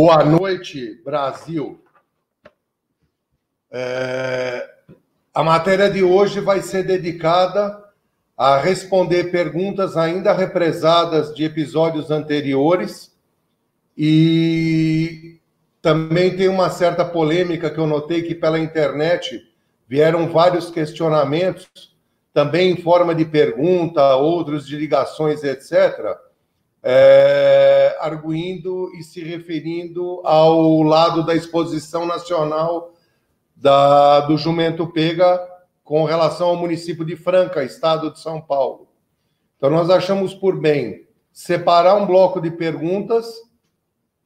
Boa noite, Brasil. É, a matéria de hoje vai ser dedicada a responder perguntas ainda represadas de episódios anteriores e também tem uma certa polêmica que eu notei que pela internet vieram vários questionamentos, também em forma de pergunta, outros de ligações, etc é, arguindo e se referindo ao lado da exposição nacional da, do Jumento Pega com relação ao município de Franca, estado de São Paulo. Então, nós achamos por bem separar um bloco de perguntas,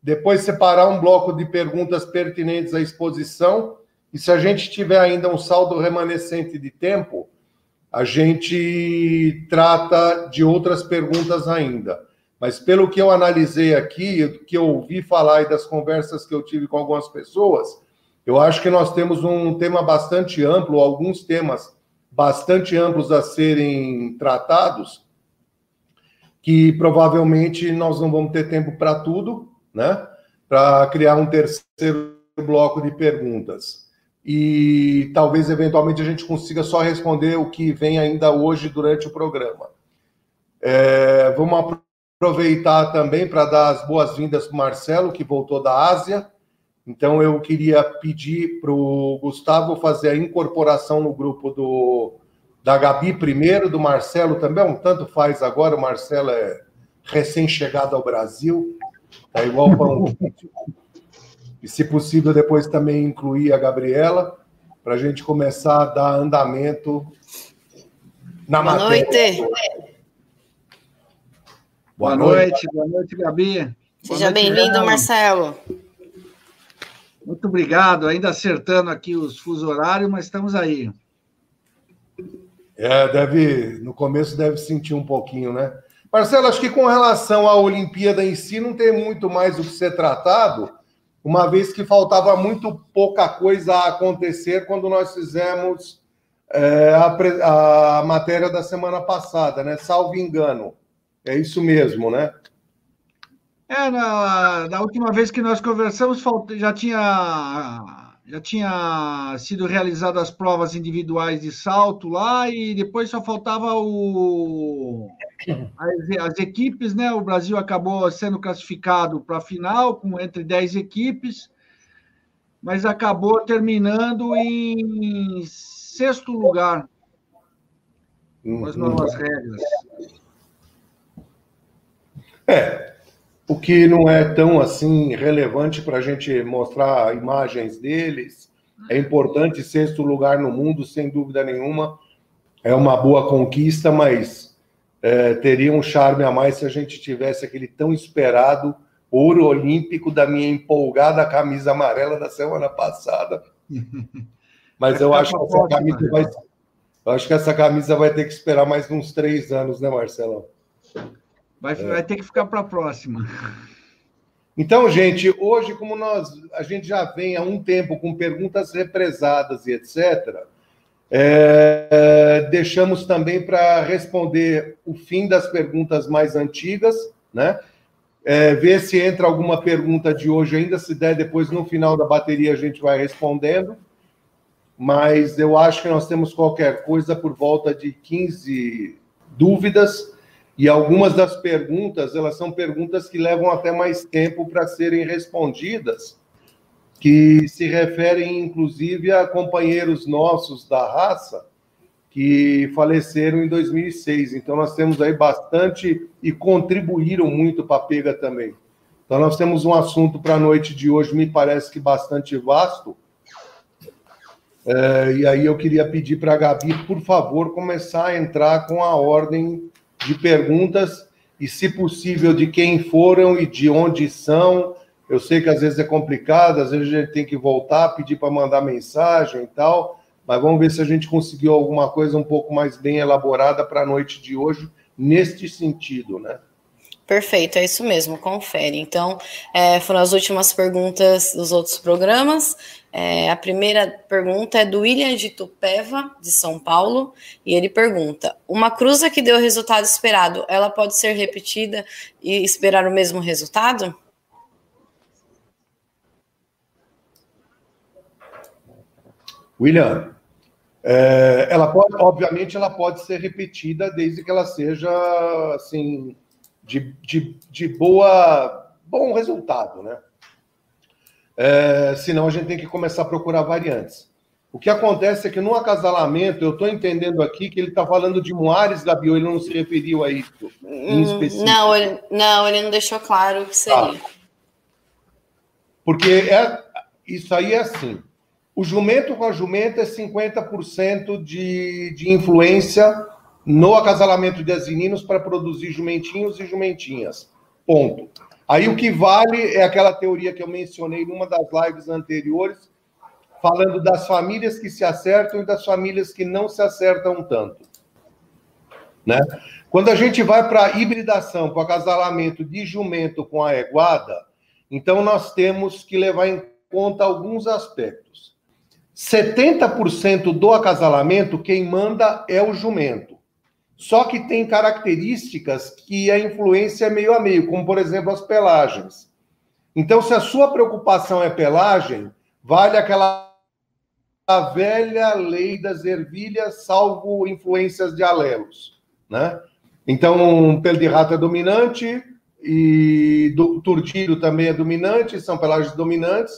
depois separar um bloco de perguntas pertinentes à exposição, e se a gente tiver ainda um saldo remanescente de tempo, a gente trata de outras perguntas ainda. Mas pelo que eu analisei aqui, que eu ouvi falar e das conversas que eu tive com algumas pessoas, eu acho que nós temos um tema bastante amplo, alguns temas bastante amplos a serem tratados, que provavelmente nós não vamos ter tempo para tudo, né? Para criar um terceiro bloco de perguntas. E talvez eventualmente a gente consiga só responder o que vem ainda hoje durante o programa. É, vamos Aproveitar também para dar as boas-vindas para o Marcelo, que voltou da Ásia. Então, eu queria pedir para o Gustavo fazer a incorporação no grupo do, da Gabi primeiro, do Marcelo também. Um tanto faz agora, o Marcelo é recém-chegado ao Brasil, é igual pão. e, se possível, depois também incluir a Gabriela, para a gente começar a dar andamento na Boa matéria. Noite. Boa, boa noite. noite, boa noite, Gabi. Seja bem-vindo, Marcelo. Muito obrigado, ainda acertando aqui os fuso horários, mas estamos aí. É, deve, no começo deve sentir um pouquinho, né? Marcelo, acho que com relação à Olimpíada em si, não tem muito mais o que ser tratado, uma vez que faltava muito pouca coisa a acontecer quando nós fizemos é, a, a matéria da semana passada, né? Salvo engano. É isso mesmo, né? É, na, na última vez que nós conversamos, já tinha, já tinha sido realizadas as provas individuais de salto lá e depois só faltava o, as, as equipes, né? O Brasil acabou sendo classificado para a final com entre 10 equipes, mas acabou terminando em sexto lugar com as novas regras. É, o que não é tão assim relevante para a gente mostrar imagens deles. É importante sexto lugar no mundo, sem dúvida nenhuma. É uma boa conquista, mas é, teria um charme a mais se a gente tivesse aquele tão esperado ouro olímpico da minha empolgada camisa amarela da semana passada. Mas eu acho que essa camisa vai, eu acho que essa camisa vai ter que esperar mais uns três anos, né, Marcelão? Vai, é. vai ter que ficar para a próxima. Então, gente, hoje, como nós a gente já vem há um tempo com perguntas represadas e etc., é, deixamos também para responder o fim das perguntas mais antigas, né? É, ver se entra alguma pergunta de hoje ainda, se der, depois no final da bateria a gente vai respondendo. Mas eu acho que nós temos qualquer coisa por volta de 15 dúvidas e algumas das perguntas, elas são perguntas que levam até mais tempo para serem respondidas, que se referem inclusive a companheiros nossos da raça que faleceram em 2006. Então nós temos aí bastante e contribuíram muito para a pega também. Então nós temos um assunto para a noite de hoje, me parece que bastante vasto. É, e aí eu queria pedir para a Gabi, por favor, começar a entrar com a ordem de perguntas e, se possível, de quem foram e de onde são. Eu sei que às vezes é complicado, às vezes a gente tem que voltar, pedir para mandar mensagem e tal, mas vamos ver se a gente conseguiu alguma coisa um pouco mais bem elaborada para a noite de hoje, neste sentido, né? Perfeito, é isso mesmo, confere. Então, é, foram as últimas perguntas dos outros programas. É, a primeira pergunta é do William de Tupéva, de São Paulo, e ele pergunta: Uma cruza que deu o resultado esperado, ela pode ser repetida e esperar o mesmo resultado? William, é, ela pode, obviamente, ela pode ser repetida desde que ela seja assim de, de, de boa, bom resultado, né? É, senão a gente tem que começar a procurar variantes. O que acontece é que no acasalamento, eu estou entendendo aqui que ele está falando de Moares, Gabi, ou ele não se referiu a isso em Hum, específico. Não, ele, não, ele não deixou claro o que seria. Porque é, isso aí é assim. O jumento com a jumenta é 50% de, de influência no acasalamento de asininos para produzir jumentinhos e jumentinhas. Ponto. Aí o que vale é aquela teoria que eu mencionei numa das lives anteriores, falando das famílias que se acertam e das famílias que não se acertam tanto. Né? Quando a gente vai para a hibridação, para acasalamento de jumento com a eguada, então nós temos que levar em conta alguns aspectos. 70% do acasalamento, quem manda é o jumento. Só que tem características que a influência é meio a meio, como por exemplo as pelagens. Então, se a sua preocupação é pelagem, vale aquela velha lei das ervilhas, salvo influências de alelos, né? Então, pelo de rato é dominante e do turdilho também é dominante, são pelagens dominantes.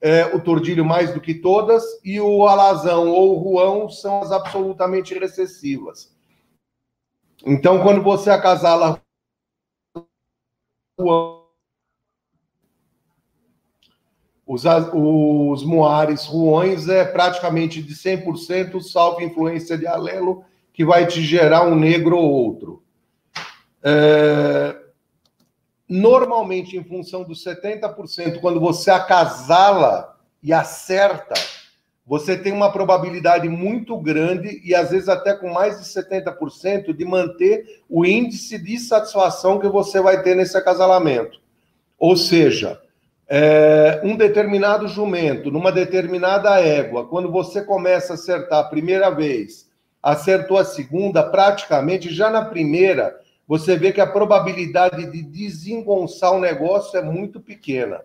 É, o turdilho mais do que todas e o alazão ou o ruão são as absolutamente recessivas. Então, quando você acasala os, os moares ruões é praticamente de 100%, salvo influência de alelo, que vai te gerar um negro ou outro. É, normalmente, em função dos 70%, quando você acasala e acerta, você tem uma probabilidade muito grande, e às vezes até com mais de 70%, de manter o índice de satisfação que você vai ter nesse acasalamento. Ou seja, é, um determinado jumento, numa determinada égua, quando você começa a acertar a primeira vez, acertou a segunda, praticamente já na primeira, você vê que a probabilidade de desengonçar o negócio é muito pequena.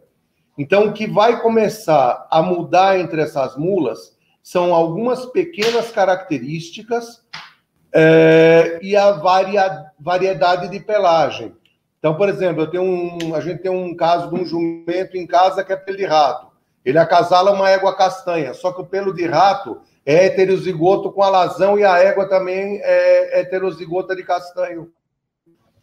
Então, o que vai começar a mudar entre essas mulas são algumas pequenas características é, e a varia, variedade de pelagem. Então, por exemplo, eu tenho um, a gente tem um caso de um jumento em casa que é pelo de rato. Ele acasala uma égua castanha, só que o pelo de rato é heterozigoto com alazão e a égua também é heterozigota de castanho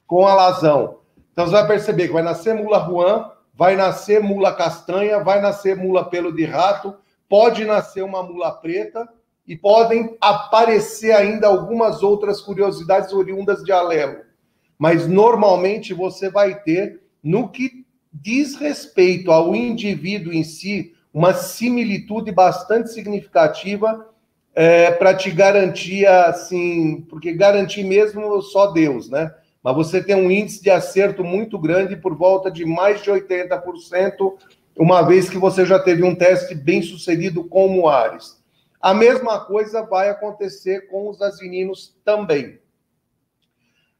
com alazão. Então você vai perceber que vai nascer mula ruan, vai nascer mula castanha, vai nascer mula pelo de rato, pode nascer uma mula preta e podem aparecer ainda algumas outras curiosidades oriundas de alelo. Mas normalmente você vai ter, no que diz respeito ao indivíduo em si, uma similitude bastante significativa é, para te garantir assim, porque garantir mesmo só Deus, né? Mas você tem um índice de acerto muito grande, por volta de mais de 80%, uma vez que você já teve um teste bem sucedido com o Moares. A mesma coisa vai acontecer com os asininos também.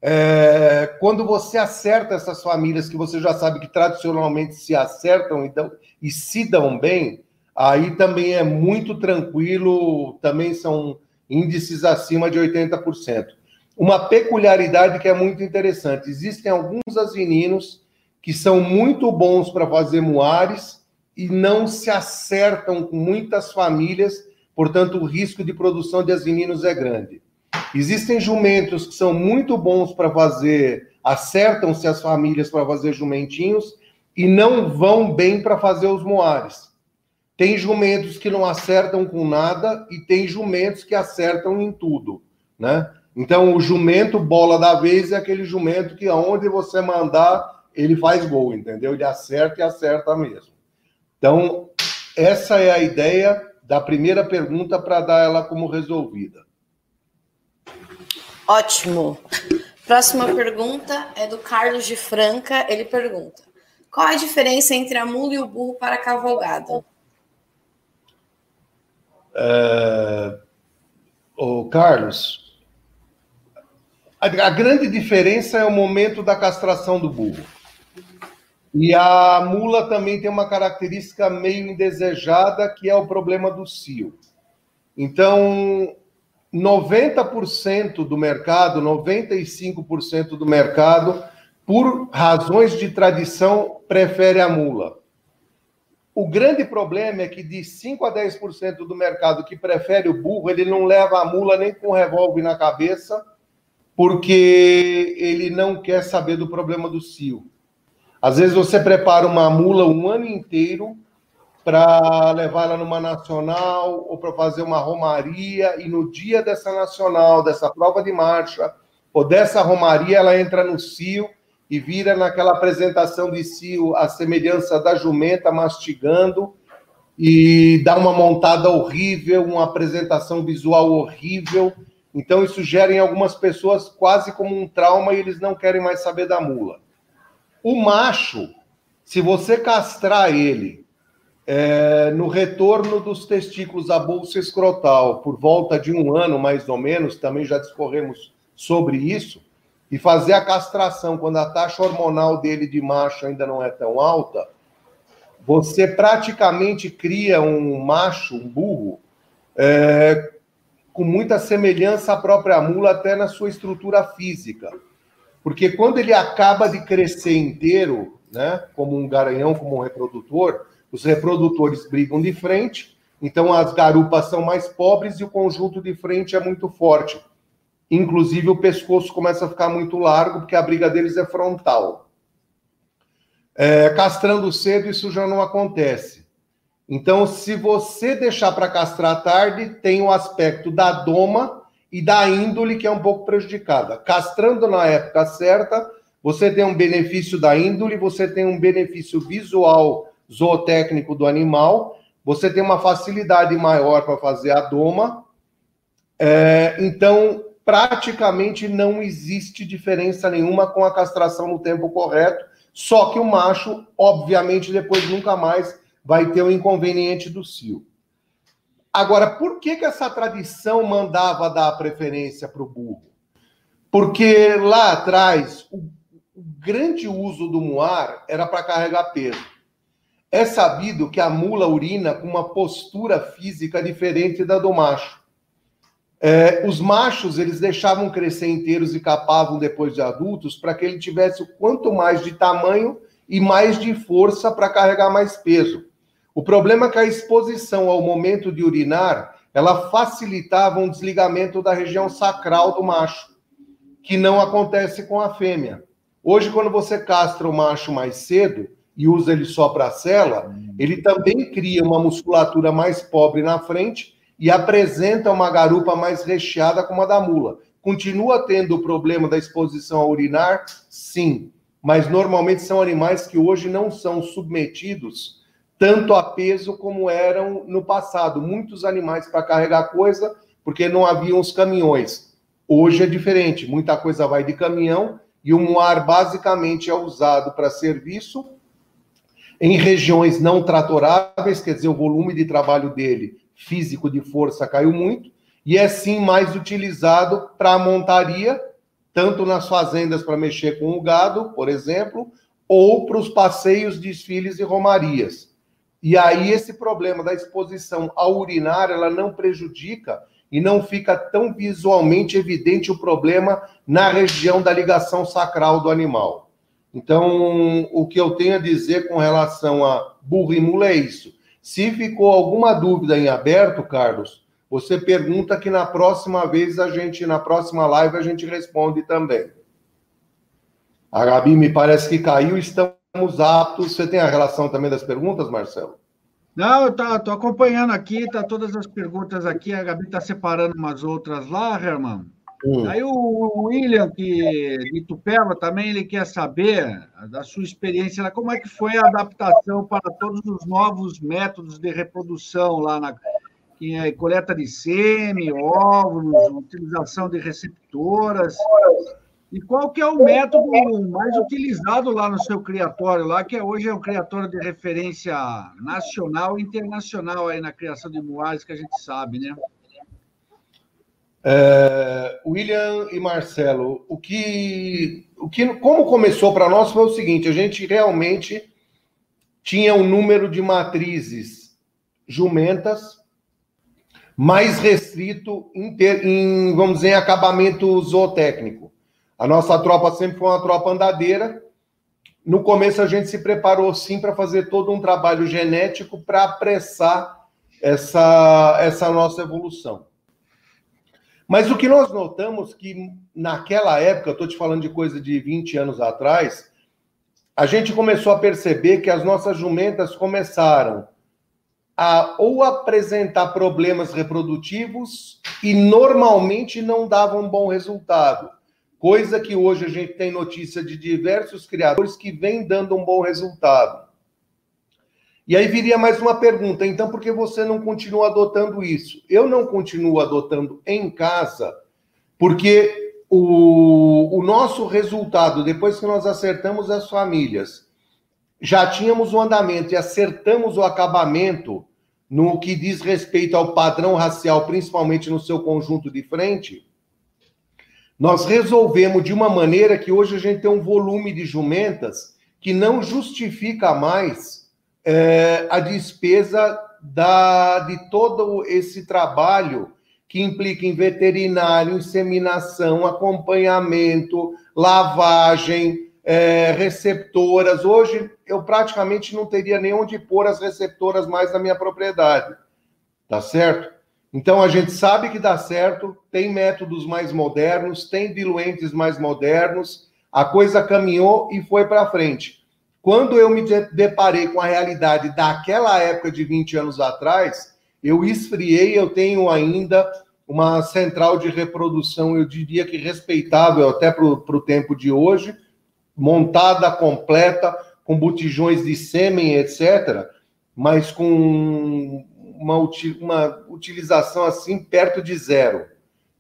É, quando você acerta essas famílias que você já sabe que tradicionalmente se acertam e, dão, e se dão bem, aí também é muito tranquilo, também são índices acima de 80%. Uma peculiaridade que é muito interessante: existem alguns asininos que são muito bons para fazer muares e não se acertam com muitas famílias, portanto, o risco de produção de asininos é grande. Existem jumentos que são muito bons para fazer, acertam-se as famílias para fazer jumentinhos e não vão bem para fazer os moares. Tem jumentos que não acertam com nada e tem jumentos que acertam em tudo, né? Então, o jumento bola da vez é aquele jumento que aonde você mandar, ele faz gol, entendeu? Ele acerta e acerta mesmo. Então, essa é a ideia da primeira pergunta para dar ela como resolvida. Ótimo. Próxima pergunta é do Carlos de Franca. Ele pergunta: qual a diferença entre a mula e o burro para cavalgada? É... O Carlos, a, grande diferença é o momento da castração do burro. E a mula também tem uma característica meio indesejada, que é o problema do cio. Então, 90% do mercado, 95% do mercado, por razões de tradição, prefere a mula. O grande problema é que de 5 a 10% do mercado que prefere o burro, ele não leva a mula nem com revólver na cabeça, porque ele não quer saber do problema do cio. Às vezes você prepara uma mula um ano inteiro para levar ela numa nacional ou para fazer uma romaria, e no dia dessa nacional, dessa prova de marcha, ou dessa romaria, ela entra no cio e vira naquela apresentação de cio a semelhança da jumenta mastigando e dá uma montada horrível, uma apresentação visual horrível. Então, isso gera em algumas pessoas quase como um trauma e eles não querem mais saber da mula. O macho, se você castrar ele é, no retorno dos testículos à bolsa escrotal por volta de um ano, mais ou menos, também já discorremos sobre isso, e fazer a castração quando a taxa hormonal dele de macho ainda não é tão alta, você praticamente cria um macho, um burro, é, com muita semelhança à própria mula, até na sua estrutura física. Porque quando ele acaba de crescer inteiro, né, como um garanhão, como um reprodutor, os reprodutores brigam de frente, então as garupas são mais pobres e o conjunto de frente é muito forte. Inclusive, o pescoço começa a ficar muito largo, porque a briga deles é frontal. É, castrando cedo, isso já não acontece. Então, se você deixar para castrar tarde, tem o aspecto da doma e da índole, que é um pouco prejudicada. Castrando na época certa, você tem um benefício da índole, você tem um benefício visual zootécnico do animal, você tem uma facilidade maior para fazer a doma. É, então, praticamente não existe diferença nenhuma com a castração no tempo correto, só que o macho, obviamente, depois nunca mais vai ter o inconveniente do cio. Agora, por que, que essa tradição mandava dar preferência para o burro? Porque lá atrás, o, o grande uso do muar era para carregar peso. É sabido que a mula urina com uma postura física diferente da do macho. É, os machos eles deixavam crescer inteiros e capavam depois de adultos para que ele tivesse o quanto mais de tamanho e mais de força para carregar mais peso. O problema é que a exposição ao momento de urinar ela facilitava um desligamento da região sacral do macho, que não acontece com a fêmea. Hoje, quando você castra o macho mais cedo e usa ele só para a cela, ele também cria uma musculatura mais pobre na frente e apresenta uma garupa mais recheada como a da mula. Continua tendo o problema da exposição ao urinar? Sim, mas normalmente são animais que hoje não são submetidos tanto a peso como eram no passado. Muitos animais para carregar coisa, porque não haviam os caminhões. Hoje é diferente, muita coisa vai de caminhão e o moar basicamente é usado para serviço em regiões não tratoráveis, quer dizer, o volume de trabalho dele físico de força caiu muito, e é sim mais utilizado para a montaria, tanto nas fazendas para mexer com o gado, por exemplo, ou para os passeios, desfiles e romarias. E aí esse problema da exposição ao urinar, ela não prejudica e não fica tão visualmente evidente o problema na região da ligação sacral do animal. Então, o que eu tenho a dizer com relação a burro e mula é isso. Se ficou alguma dúvida em aberto, Carlos, você pergunta que na próxima vez a gente, na próxima live, a gente responde também. A Gabi me parece que caiu, estamos aptos. Você tem a relação também das perguntas, Marcelo? Não, eu estou acompanhando aqui, tá todas as perguntas aqui, a Gabi está separando umas outras lá, Herman. Hum. Aí o William, que de Tupéva também, ele quer saber da sua experiência, né, como é que foi a adaptação para todos os novos métodos de reprodução lá na é coleta de sêmen, óvulos, utilização de receptoras. E qual que é o método mais utilizado lá no seu criatório, lá que hoje é um criatório de referência nacional e internacional aí na criação de moais, que a gente sabe, né? É, William e Marcelo, o que, o que, como começou para nós foi o seguinte: a gente realmente tinha um número de matrizes jumentas mais restrito em, ter, em, vamos dizer, em acabamento zootécnico. A nossa tropa sempre foi uma tropa andadeira. No começo a gente se preparou sim para fazer todo um trabalho genético para apressar essa, essa nossa evolução. Mas o que nós notamos que naquela época, estou te falando de coisa de 20 anos atrás, a gente começou a perceber que as nossas jumentas começaram a ou apresentar problemas reprodutivos e normalmente não davam bom resultado. Coisa que hoje a gente tem notícia de diversos criadores que vêm dando um bom resultado. E aí viria mais uma pergunta, então por que você não continua adotando isso? Eu não continuo adotando em casa, porque o, o nosso resultado, depois que nós acertamos as famílias, já tínhamos o andamento e acertamos o acabamento no que diz respeito ao padrão racial, principalmente no seu conjunto de frente, nós resolvemos de uma maneira que hoje a gente tem um volume de jumentas que não justifica mais é, a despesa da, de todo esse trabalho que implica em veterinário, inseminação, acompanhamento, lavagem, é, receptoras. Hoje eu praticamente não teria nem onde pôr as receptoras mais na minha propriedade. Tá certo? Então a gente sabe que dá certo, tem métodos mais modernos, tem diluentes mais modernos, a coisa caminhou e foi para frente. Quando eu me deparei com a realidade daquela época de 20 anos atrás, eu esfriei, eu tenho ainda uma central de reprodução, eu diria que respeitável até para o tempo de hoje, montada completa, com botijões de sêmen, etc., mas com uma, uma utilização assim perto de zero.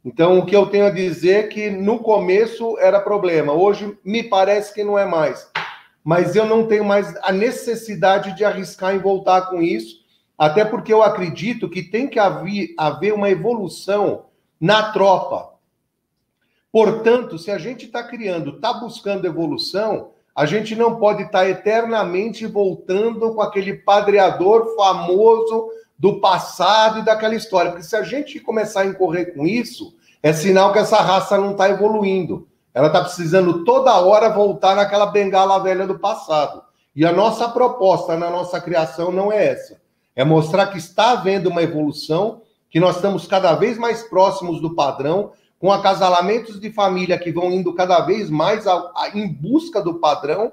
Então, o que eu tenho a dizer é que no começo era problema, hoje me parece que não é mais mas eu não tenho mais a necessidade de arriscar em voltar com isso, até porque eu acredito que tem que haver, haver uma evolução na tropa. Portanto, se a gente está criando, está buscando evolução, a gente não pode estar tá eternamente voltando com aquele padreador famoso do passado e daquela história. Porque se a gente começar a incorrer com isso, é sinal que essa raça não está evoluindo. Ela está precisando toda hora voltar naquela bengala velha do passado. E a nossa proposta na nossa criação não é essa. É mostrar que está havendo uma evolução, que nós estamos cada vez mais próximos do padrão, com acasalamentos de família que vão indo cada vez mais a, a, em busca do padrão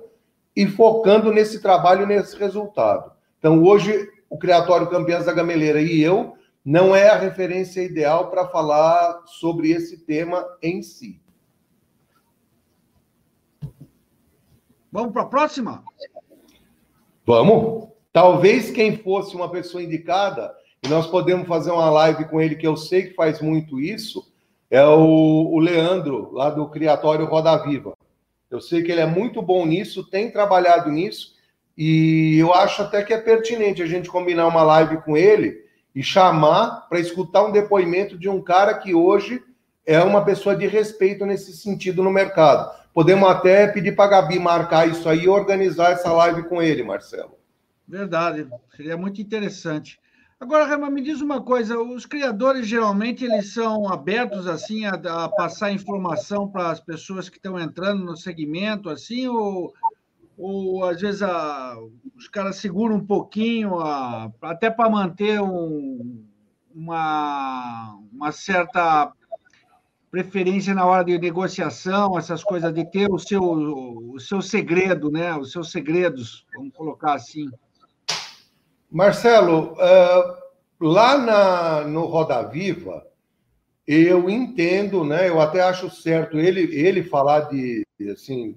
e focando nesse trabalho, nesse resultado. Então, hoje, o Criatório Campeãs da Gameleira e eu não é a referência ideal para falar sobre esse tema em si. Vamos para a próxima? Vamos. Talvez quem fosse uma pessoa indicada, e nós podemos fazer uma live com ele, que eu sei que faz muito isso, é o, o Leandro, lá do Criatório Roda Viva. Eu sei que ele é muito bom nisso, tem trabalhado nisso, e eu acho até que é pertinente a gente combinar uma live com ele e chamar para escutar um depoimento de um cara que hoje é uma pessoa de respeito nesse sentido no mercado. Podemos até pedir para a Gabi marcar isso aí e organizar essa live com ele, Marcelo. Verdade, seria muito interessante. Agora, Rama, me diz uma coisa: os criadores geralmente eles são abertos assim a, a passar informação para as pessoas que estão entrando no segmento, assim, ou, ou às vezes a, os caras seguram um pouquinho, a, até para manter um, uma, uma certa preferência na hora de negociação, essas coisas de ter o seu, o seu segredo, né? Os seus segredos, vamos colocar assim. Marcelo, uh, lá na, no Roda Viva, eu entendo, né? Eu até acho certo ele, ele falar de assim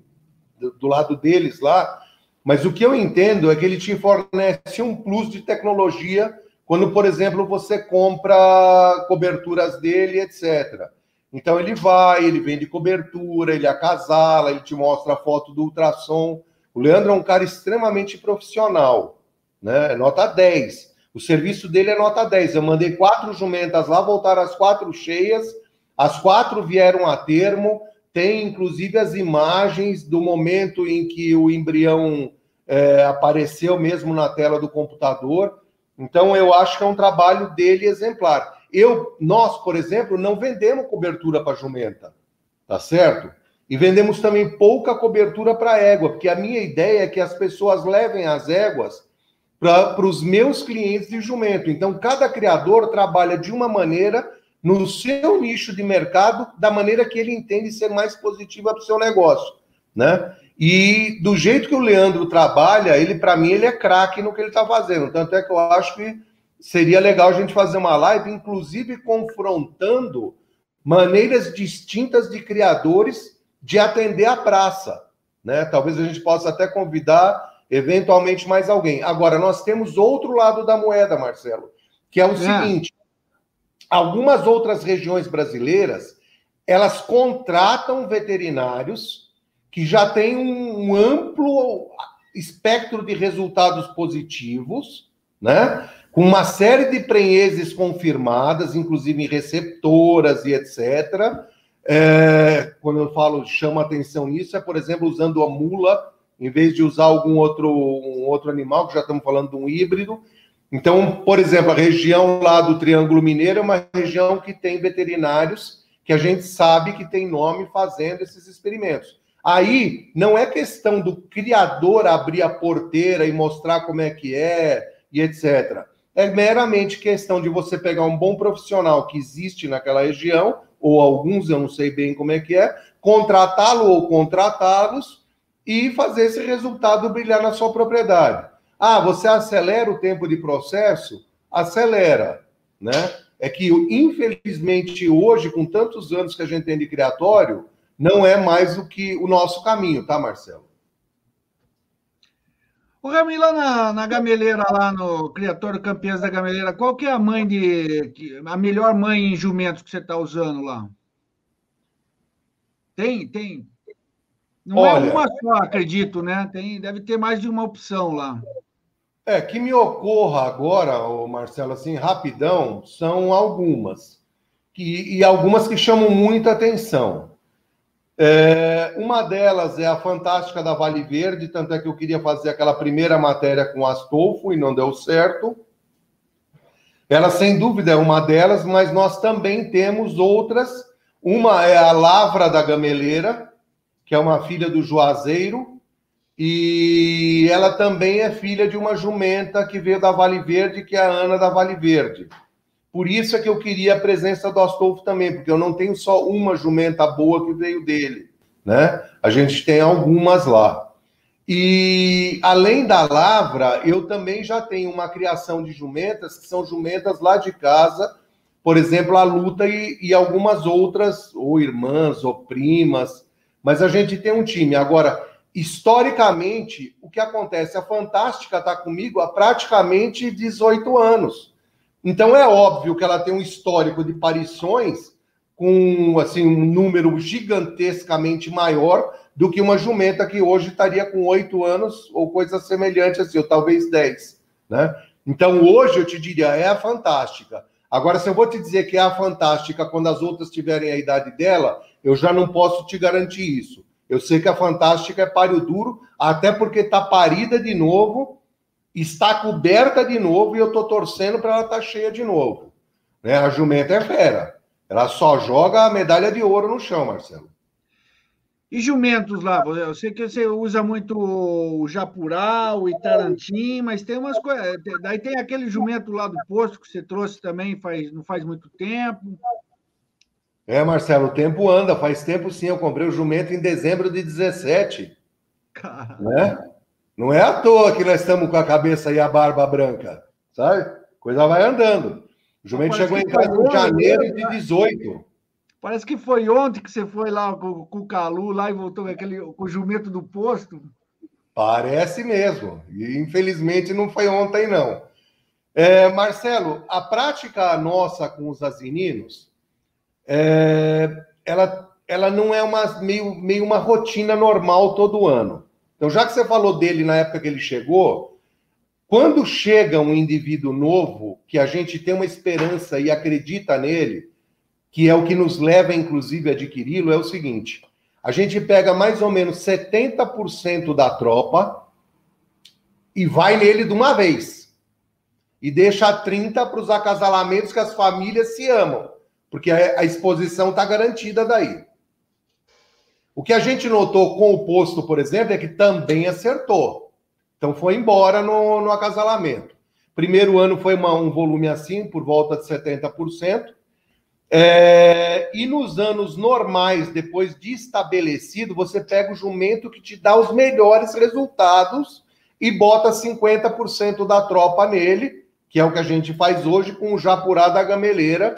do, do lado deles lá, mas o que eu entendo é que ele te fornece um plus de tecnologia quando, por exemplo, você compra coberturas dele, etc. Então ele vai, ele vende cobertura, ele acasala, ele te mostra a foto do ultrassom. O Leandro é um cara extremamente profissional, né? É nota 10. O serviço dele é nota 10. Eu mandei quatro jumentas lá, voltaram as quatro cheias, as quatro vieram a termo. Tem inclusive as imagens do momento em que o embrião é, apareceu mesmo na tela do computador. Então eu acho que é um trabalho dele exemplar. Eu, nós, por exemplo, não vendemos cobertura para jumenta, tá certo? E vendemos também pouca cobertura para égua, porque a minha ideia é que as pessoas levem as éguas para os meus clientes de jumento. Então, cada criador trabalha de uma maneira no seu nicho de mercado, da maneira que ele entende ser mais positiva para o seu negócio, né? E do jeito que o Leandro trabalha, ele para mim ele é craque no que ele está fazendo. Tanto é que eu acho que seria legal a gente fazer uma live, inclusive confrontando maneiras distintas de criadores de atender a praça, né? Talvez a gente possa até convidar eventualmente mais alguém. Agora nós temos outro lado da moeda, Marcelo, que é o é. seguinte: algumas outras regiões brasileiras elas contratam veterinários que já um, um amplo espectro de resultados positivos, né? Com uma série de prenheses confirmadas, inclusive em receptoras e etc. É, quando eu falo chama atenção nisso, é, por exemplo, usando a mula em vez de usar algum outro, um outro animal, que já estamos falando de um híbrido. Então, por exemplo, a região lá do Triângulo Mineiro é uma região que tem veterinários que a gente sabe que tem nome fazendo esses experimentos. Aí não é questão do criador abrir a porteira e mostrar como é que é e etc. É meramente questão de você pegar um bom profissional que existe naquela região, ou alguns, eu não sei bem como é que é, contratá-lo ou contratá-los e fazer esse resultado brilhar na sua propriedade. Ah, você acelera o tempo de processo? Acelera, né? É que, infelizmente, hoje, com tantos anos que a gente tem de criatório, não é mais do que o nosso caminho, tá, Marcelo? O Rami, lá na, na gameleira, lá no Criatório Campeões da Gameleira, qual que é a mãe de. a melhor mãe em jumentos que você está usando lá? Tem, tem. Não é Olha, é uma só, acredito, né? Tem, deve ter mais de uma opção lá. É, que me ocorra agora, Marcelo, assim, rapidão, são algumas. Que, e algumas que chamam muita atenção. É, uma delas é a fantástica da Vale Verde, tanto é que eu queria fazer aquela primeira matéria com Astolfo e não deu certo. Ela, sem dúvida, é uma delas, mas nós também temos outras. Uma é a Lavra da Gameleira, que é uma filha do Juazeiro, e ela também é filha de uma jumenta que veio da Vale Verde, que é a Ana da Vale Verde. Por isso é que eu queria a presença do Astolfo também, porque eu não tenho só uma jumenta boa que veio dele, né? A gente tem algumas lá. E além da lavra, eu também já tenho uma criação de jumentas, que são jumentas lá de casa, por exemplo, a Luta e, e algumas outras, ou irmãs, ou primas, mas a gente tem um time. Agora, historicamente, o que acontece? A Fantástica está comigo há praticamente 18 anos. Então é óbvio que ela tem um histórico de parições com assim um número gigantescamente maior do que uma jumenta que hoje estaria com oito anos ou coisa semelhante assim, ou talvez dez, né? Então hoje eu te diria é a fantástica. Agora, se eu vou te dizer que é a fantástica quando as outras tiverem a idade dela, eu já não posso te garantir isso. Eu sei que a fantástica é páreo duro, até porque está parida de novo está coberta de novo e eu estou torcendo para ela estar tá cheia de novo. Né? A jumenta é fera. Ela só joga a medalha de ouro no chão, Marcelo. E jumentos lá? Eu sei que você usa muito o Japurá, o Itarantim, mas tem umas coisas. Daí tem aquele jumento lá do posto que você trouxe também faz, não faz muito tempo. É, Marcelo, o tempo anda. Faz tempo sim. Eu comprei o jumento em dezembro de 17. Cara. Né? Não é à toa que nós estamos com a cabeça e a barba branca, sabe? Coisa vai andando. O jumento chegou em casa em janeiro de 18. Parece que foi ontem que você foi lá com, com o Calu lá e voltou com, aquele, com o jumento do posto. Parece mesmo. E infelizmente não foi ontem, não. É, Marcelo, a prática nossa com os asininos, é, ela, ela não é uma, meio, meio uma rotina normal todo ano. Então, já que você falou dele na época que ele chegou, quando chega um indivíduo novo, que a gente tem uma esperança e acredita nele, que é o que nos leva, inclusive, a adquiri-lo, é o seguinte: a gente pega mais ou menos 70% da tropa e vai nele de uma vez. e deixa 30 para os acasalamentos que as famílias se amam, porque a, exposição está garantida daí. O que a gente notou com o posto, por exemplo, é que também acertou. Então foi embora no, no acasalamento. Primeiro ano foi uma, um volume assim, por volta de 70%. É, e nos anos normais, depois de estabelecido, você pega o jumento que te dá os melhores resultados e bota 50% da tropa nele, que é o que a gente faz hoje com o Japurá da Gameleira,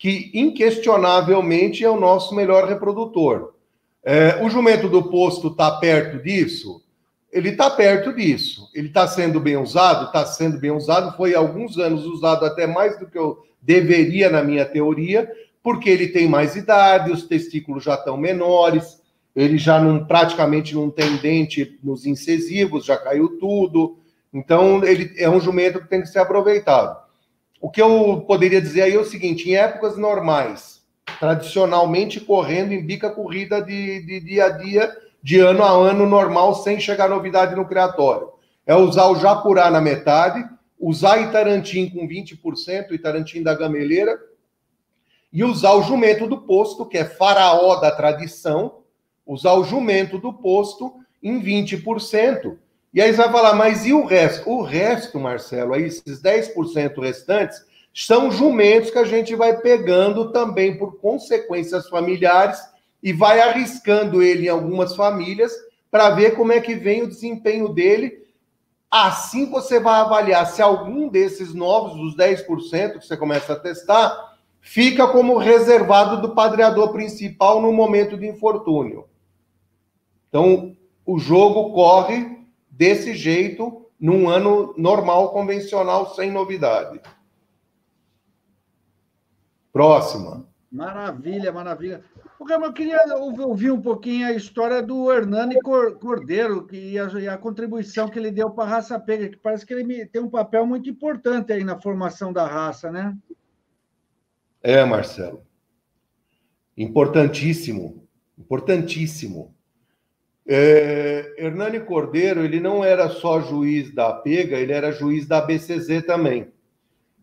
que inquestionavelmente é o nosso melhor reprodutor. É, o jumento do posto está perto disso? Ele está perto disso. Ele está sendo bem usado? Está sendo bem usado. Foi há alguns anos usado até mais do que eu deveria na minha teoria, porque ele tem mais idade, os testículos já estão menores, ele já não praticamente não tem dente nos incisivos, já caiu tudo. Então, ele é um jumento que tem que ser aproveitado. O que eu poderia dizer aí é o seguinte: em épocas normais, tradicionalmente correndo em bica corrida de, de dia a dia, de ano a ano normal, sem chegar novidade no criatório. É usar o japurá na metade, usar Itarantim com 20%, Itarantim da gameleira, e usar o jumento do posto, que é faraó da tradição, usar o jumento do posto em 20%. E aí você vai falar, mas e o resto? O resto, Marcelo, aí esses 10% restantes, são jumentos que a gente vai pegando também por consequências familiares e vai arriscando ele em algumas famílias para ver como é que vem o desempenho dele Assim você vai avaliar se algum desses novos, dos 10% que você começa a testar, fica como reservado do padreador principal no momento de infortúnio. Então, o jogo corre desse jeito num ano normal, convencional, sem novidade. Próxima. Maravilha, maravilha. Eu queria ouvir um pouquinho a história do Hernani Cordeiro e a, e a contribuição que ele deu para a raça pega, que parece que ele tem um papel muito importante aí na formação da raça, né? É, Marcelo. Importantíssimo, importantíssimo. É, Hernani Cordeiro, ele não era só juiz da pega, ele era juiz da BCZ também.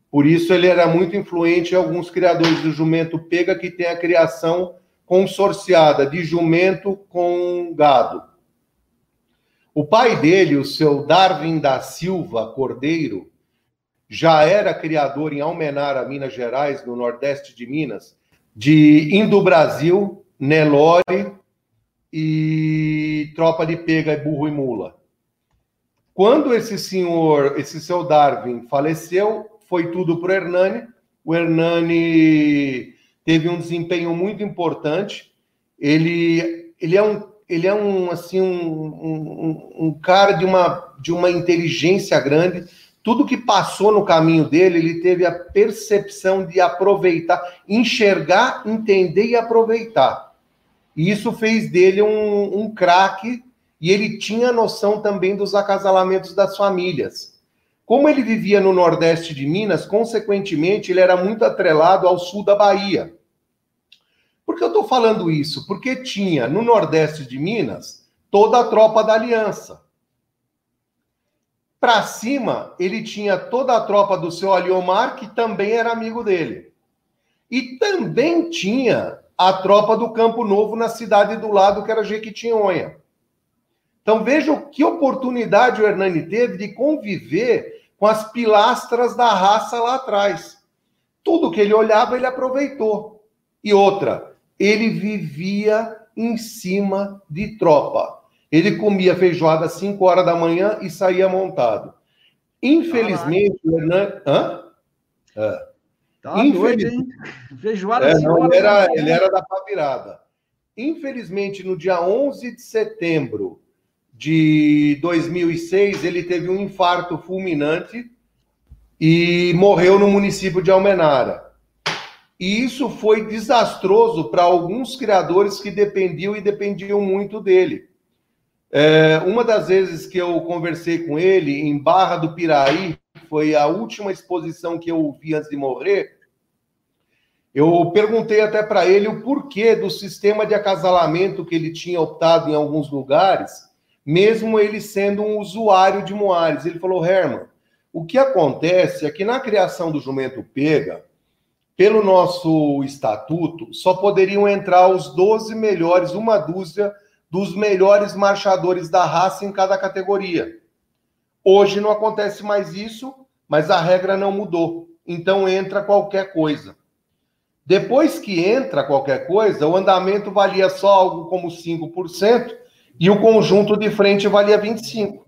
Por isso ele era muito influente em alguns criadores do jumento pega que tem a criação consorciada de jumento com gado. O pai dele, o seu Darwin da Silva Cordeiro, já era criador em Almenara, Minas Gerais, no nordeste de Minas, de Indo Brasil, Nelore e tropa de pega e burro e mula. Quando esse senhor, esse seu Darwin faleceu, foi tudo para o Hernani. O Hernani teve um desempenho muito importante. Ele, ele é um ele é um assim um, um, um, cara de uma de uma inteligência grande. Tudo que passou no caminho dele, ele teve a percepção de aproveitar, enxergar, entender e aproveitar. E isso fez dele um, um craque. E ele tinha noção também dos acasalamentos das famílias. Como ele vivia no Nordeste de Minas, consequentemente, ele era muito atrelado ao sul da Bahia. Por que eu estou falando isso? Porque tinha no Nordeste de Minas toda a tropa da Aliança. Para cima, ele tinha toda a tropa do seu Aliomar, que também era amigo dele. E também tinha a tropa do Campo Novo na cidade do lado, que era Jequitinhonha. Então veja que oportunidade o Hernani teve de conviver com as pilastras da raça lá atrás. Tudo que ele olhava, ele aproveitou. E outra, ele vivia em cima de tropa. Ele comia feijoada às 5 horas da manhã e saía montado. Infelizmente, ah, o Hernan... Hã? É. Tá Infeliz... doido, Feijoada é, não, ele, era, ele era da Pavirada. Infelizmente, no dia 11 de setembro de 2006, ele teve um infarto fulminante e morreu no município de Almenara. E isso foi desastroso para alguns criadores que dependiam e dependiam muito dele. É, uma das vezes que eu conversei com ele em Barra do Piraí, foi a última exposição que eu vi antes de morrer. Eu perguntei até para ele o porquê do sistema de acasalamento que ele tinha optado em alguns lugares, mesmo ele sendo um usuário de Moares. Ele falou: Herman, O que acontece é que na criação do jumento pega, pelo nosso estatuto, só poderiam entrar os 12 melhores, uma dúzia dos melhores marchadores da raça em cada categoria. Hoje não acontece mais isso, mas a regra não mudou. Então entra qualquer coisa. Depois que entra qualquer coisa, o andamento valia só algo como 5% e o conjunto de frente valia 25%.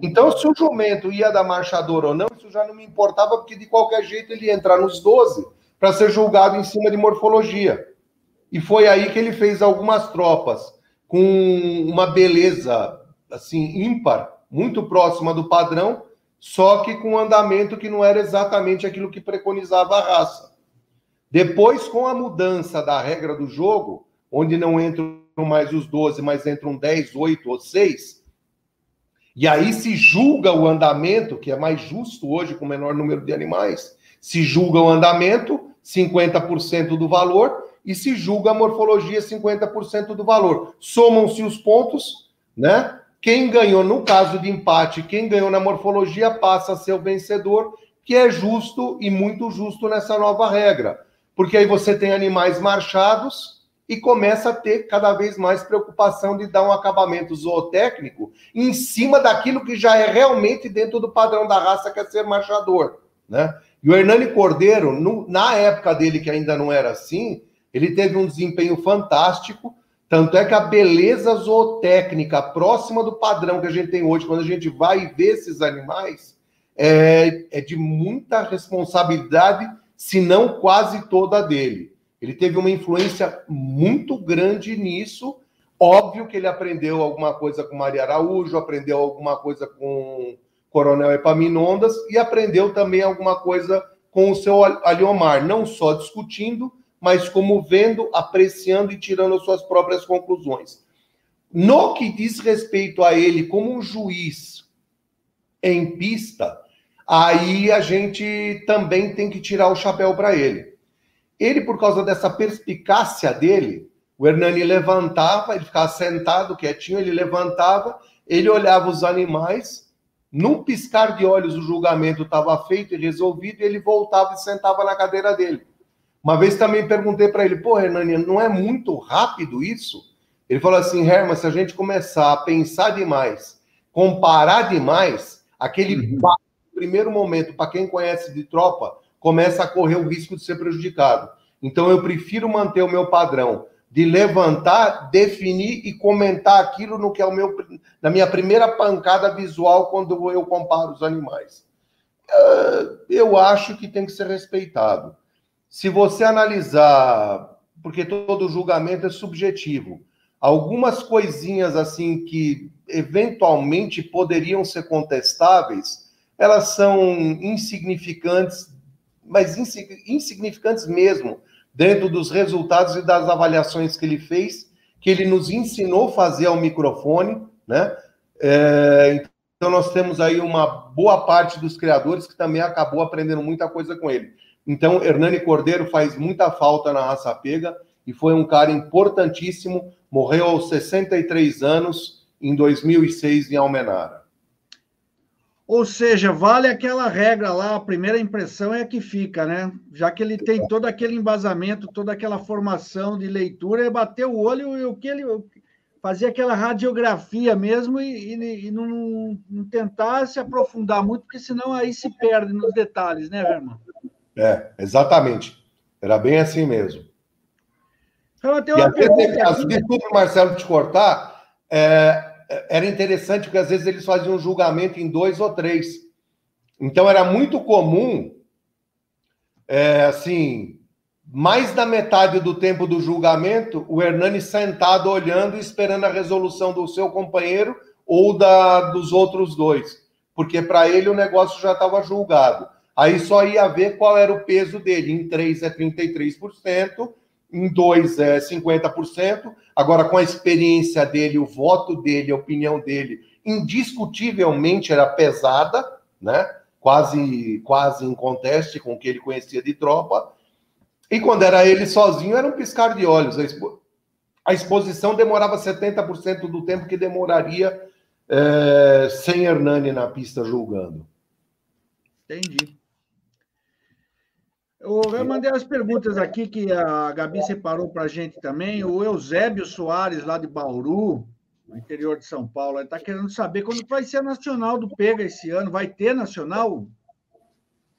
Então, se o jumento ia dar marchador ou não, isso já não me importava, porque de qualquer jeito ele ia entrar nos 12 para ser julgado em cima de morfologia. E foi aí que ele fez algumas tropas com uma beleza assim ímpar, muito próxima do padrão, só que com um andamento que não era exatamente aquilo que preconizava a raça. Depois, com a mudança da regra do jogo, onde não entram mais os 12, mas entram 10, 8 ou 6, e aí se julga o andamento, que é mais justo hoje com o menor número de animais, se julga o andamento, 50% do valor, e se julga a morfologia, 50% do valor. Somam-se os pontos, né? Quem ganhou, no caso de empate, quem ganhou na morfologia passa a ser o vencedor, que é justo e muito justo nessa nova regra. Porque aí você tem animais marchados e começa a ter cada vez mais preocupação de dar um acabamento zootécnico em cima daquilo que já é realmente dentro do padrão da raça, que é ser marchador. Né? E o Hernani Cordeiro, no, na época dele, que ainda não era assim, ele teve um desempenho fantástico tanto é que a beleza zootécnica próxima do padrão que a gente tem hoje, quando a gente vai ver esses animais, é, é de muita responsabilidade, se não quase toda dele. Ele teve uma influência muito grande nisso. Óbvio que ele aprendeu alguma coisa com Maria Araújo, aprendeu alguma coisa com Coronel Epaminondas e aprendeu também alguma coisa com o seu Aliomar, não só discutindo, mas como vendo, apreciando e tirando as suas próprias conclusões. No que diz respeito a ele como um juiz em pista, aí a gente também tem que tirar o chapéu para ele. Ele, por causa dessa perspicácia dele, o Hernani levantava, ele ficava sentado, quietinho, ele levantava, ele olhava os animais, num piscar de olhos o julgamento estava feito e resolvido, e ele voltava e sentava na cadeira dele. Uma vez também perguntei para ele, pô, Hernani, não é muito rápido isso? Ele falou assim, Herman, se a gente começar a pensar demais, comparar demais, aquele uhum. primeiro momento, para quem conhece de tropa, começa a correr o risco de ser prejudicado. Então eu prefiro manter o meu padrão de levantar, definir e comentar aquilo no que é o meu na minha primeira pancada visual quando eu comparo os animais. Ah, eu acho que tem que ser respeitado se você analisar, porque todo julgamento é subjetivo, algumas coisinhas assim que eventualmente poderiam ser contestáveis, elas são insignificantes, mas insignificantes mesmo, dentro dos resultados e das avaliações que ele fez, que ele nos ensinou a fazer ao microfone, né? É, então nós temos aí uma boa parte dos criadores que também acabou aprendendo muita coisa com ele. Então, Hernani Cordeiro faz muita falta na raça pega e foi um cara importantíssimo. Morreu aos 63 anos em 2006 em Almenara. Ou seja, vale aquela regra lá, a primeira impressão é a que fica, né? Já que ele tem todo aquele embasamento, toda aquela formação de leitura, é bater o olho e o que ele fazer aquela radiografia mesmo e, e, e não, não, tentar se aprofundar muito, porque senão aí se perde nos detalhes, né, Herman? É, exatamente. Era bem assim mesmo. Eu tenho uma pergunta. Aqui... Desculpe, Marcelo, te cortar. É, era interessante porque às vezes eles faziam um julgamento em dois ou três. Então era muito comum, é, assim, mais da metade do tempo do julgamento, o Hernani sentado olhando e esperando a resolução do seu companheiro ou da dos outros dois, porque para ele o negócio já estava julgado. Aí só ia ver qual era o peso dele. Em 3 é 33%, em 2 é 50%. Agora, com a experiência dele, o voto dele, a opinião dele, indiscutivelmente era pesada, né? Quase, quase em conteste com o que ele conhecia de tropa. E quando era ele sozinho, era um piscar de olhos. A exposição demorava 70% do tempo que demoraria é, sem Hernani na pista julgando. Entendi. Eu, mandei as perguntas aqui que a Gabi separou para a gente também. O Eusébio Soares, lá de Bauru, no interior de São Paulo, está querendo saber quando vai ser a Nacional do Pega esse ano. Vai ter Nacional?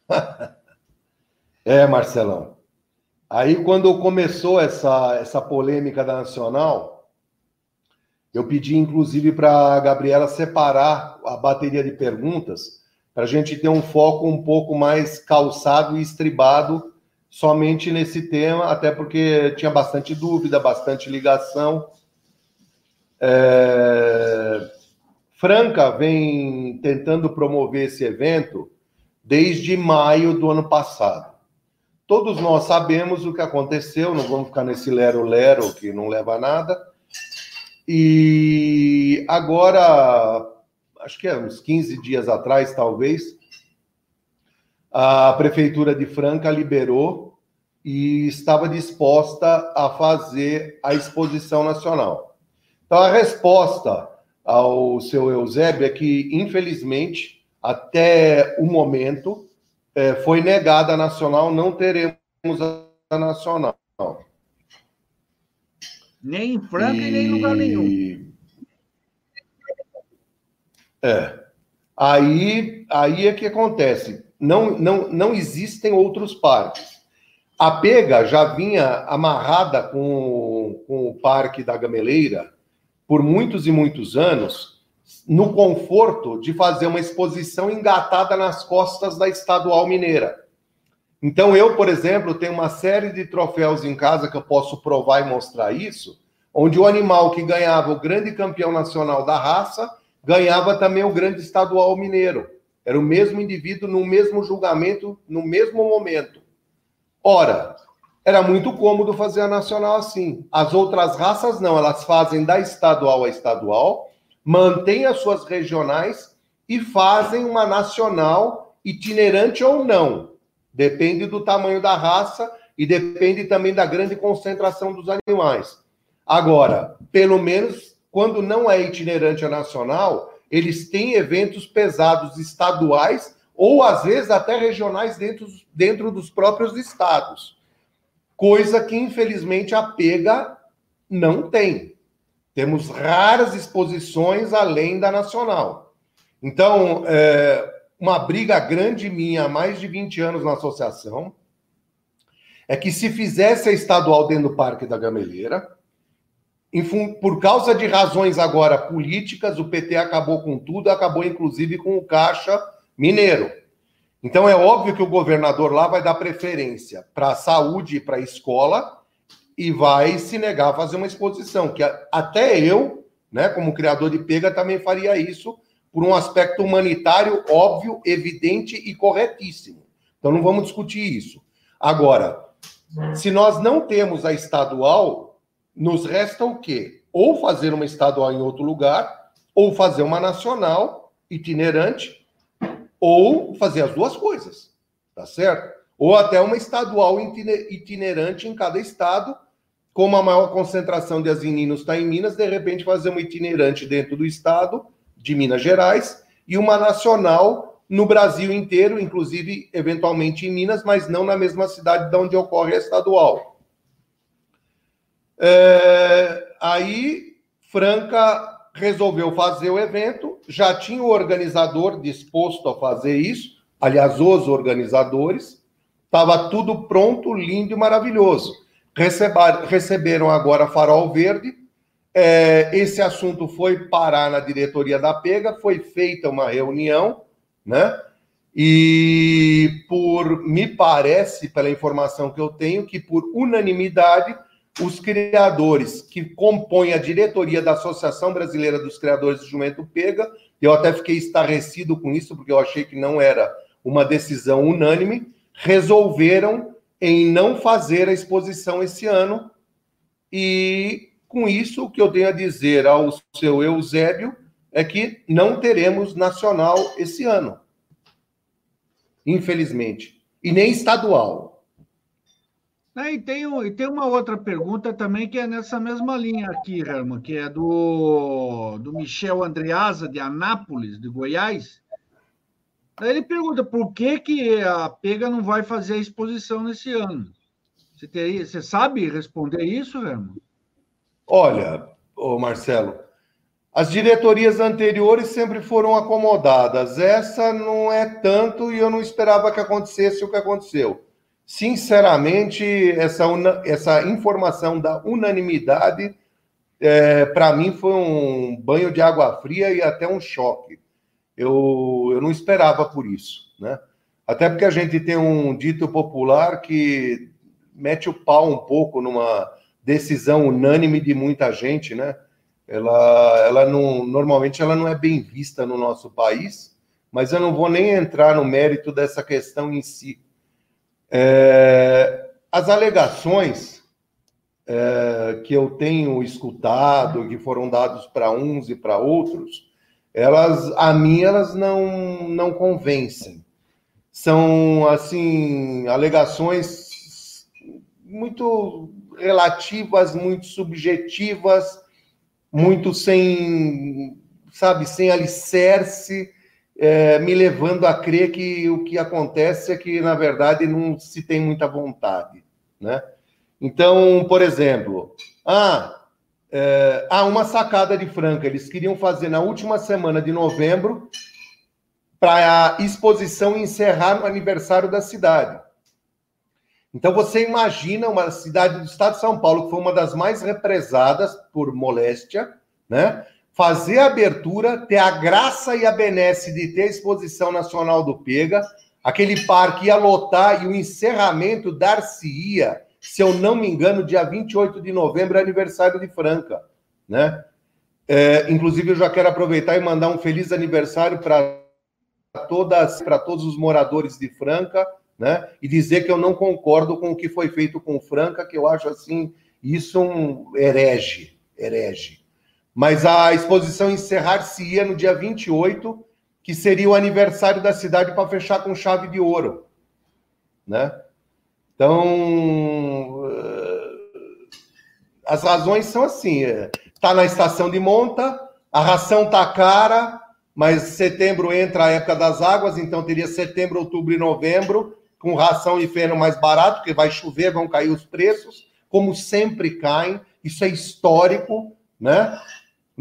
é, Marcelão. Aí, quando começou essa, essa polêmica da Nacional, eu pedi, inclusive, para a Gabriela separar a bateria de perguntas para a gente ter um foco um pouco mais calçado e estribado somente nesse tema, até porque tinha bastante dúvida, bastante ligação. É... Franca vem tentando promover esse evento desde maio do ano passado. Todos nós sabemos o que aconteceu, não vamos ficar nesse lero-lero que não leva a nada. E agora, acho que é uns 15 dias atrás, talvez, a Prefeitura de Franca liberou e estava disposta a fazer a exposição nacional. Então, a resposta ao seu Eusébio é que, infelizmente, até o momento, é, foi negada a nacional, não teremos a nacional. Nem em Franca e, e nem em lugar nenhum. É. Aí, aí é que acontece. Não, não, não existem outros parques. A Pega já vinha amarrada com, com o Parque da Gameleira por muitos e muitos anos, no conforto de fazer uma exposição engatada nas costas da Estadual Mineira. Então, eu, por exemplo, tenho uma série de troféus em casa que eu posso provar e mostrar isso, onde o animal que ganhava o grande campeão nacional da raça ganhava também o grande estadual mineiro. Era o mesmo indivíduo no mesmo julgamento, no mesmo momento. Ora, era muito cômodo fazer a nacional assim. As outras raças não, elas fazem da estadual a estadual mantêm as suas regionais e fazem uma nacional itinerante ou não. Depende do tamanho da raça e depende também da grande concentração dos animais. Agora, pelo menos quando não é itinerante a nacional, eles têm eventos pesados estaduais ou às vezes até regionais dentro, dentro dos próprios estados. Coisa que infelizmente a pega não tem. Temos raras exposições além da nacional. Então, é, uma briga grande minha há mais de 20 anos na associação é que se fizesse a estadual dentro do Parque da Gameleira, por causa de razões agora políticas, o PT acabou com tudo, acabou inclusive com o Caixa Mineiro. Então é óbvio que o governador lá vai dar preferência para a saúde e para a escola, e vai se negar a fazer uma exposição, que até eu, né, como criador de pega, também faria isso por um aspecto humanitário óbvio, evidente e corretíssimo. Então não vamos discutir isso. Agora, se nós não temos a estadual, nos resta o quê? Ou fazer uma estadual em outro lugar, ou fazer uma nacional itinerante, ou fazer as duas coisas, tá certo? ou até uma estadual itinerante em cada estado, como a maior concentração de asininos está em Minas, de repente fazer uma itinerante dentro do estado de Minas Gerais e uma nacional no Brasil inteiro, inclusive eventualmente em Minas, mas não na mesma cidade de onde ocorre a estadual. É, aí, Franca resolveu fazer o evento, já tinha o organizador disposto a fazer isso, aliás, os organizadores, Estava tudo pronto, lindo e maravilhoso. Receberam agora farol verde. É, esse assunto foi parar na diretoria da Pega, foi feita uma reunião, né? E por me parece, pela informação que eu tenho, que por unanimidade os criadores que compõem a diretoria da Associação Brasileira dos Criadores de Jumento Pega, eu até fiquei estarrecido com isso, porque eu achei que não era uma decisão unânime, resolveram em não fazer a exposição esse ano. E com isso, o que eu tenho a dizer ao seu Eusébio é que não teremos nacional esse ano. Infelizmente. E nem estadual. E, tem, e tem uma outra pergunta também que é nessa mesma linha aqui, Herman, que é do, do Michel Andreasa, de Anápolis, de Goiás ele pergunta por que, que a Pega não vai fazer a exposição nesse ano. Você, teria, você sabe responder isso, Remo? Olha, ô Marcelo, as diretorias anteriores sempre foram acomodadas. Essa não é tanto e eu não esperava que acontecesse o que aconteceu. Sinceramente, essa, essa informação da unanimidade, é, para mim, foi um banho de água fria e até um choque eu, eu não esperava por isso, né? Até porque a gente tem um dito popular que mete o pau um pouco numa decisão unânime de muita gente, né? Ela, ela não, normalmente ela não é bem vista no nosso país, mas eu não vou nem entrar no mérito dessa questão em si. É, as alegações é, que eu tenho escutado, que foram dados para uns e para outros, elas, a mim, elas não, não convencem. São, assim, alegações muito relativas, muito subjetivas, muito sem, sabe, sem alicerce, é, me levando a crer que o que acontece é que, na verdade, não se tem muita vontade, né? Então, por exemplo, ah, é, ah, uma sacada de Franca. Eles queriam fazer na última semana de novembro para a exposição encerrar no aniversário da cidade. Então você imagina uma cidade do estado de São Paulo, que foi uma das mais represadas por moléstia, né? Fazer a abertura, ter a graça e a benesse de ter a exposição nacional do Pega, aquele parque ia lotar e o encerramento dar-se-ia se eu não me engano, dia 28 de novembro é aniversário de Franca, né? É, inclusive, eu já quero aproveitar e mandar um feliz aniversário para todas, para todos os moradores de Franca, né? E dizer que eu não concordo com o que foi feito com Franca, que eu acho assim isso um herege, herege. Mas a exposição encerrar-se-ia no dia 28, que seria o aniversário da cidade para fechar com chave de ouro, né? Então, eh, as razões são assim: está eh, na estação de monta, a ração está cara, mas setembro entra a época das águas, então teria setembro, outubro e novembro, com ração e feno mais barato, porque vai chover, vão cair os preços, como sempre caem, isso é histórico, né?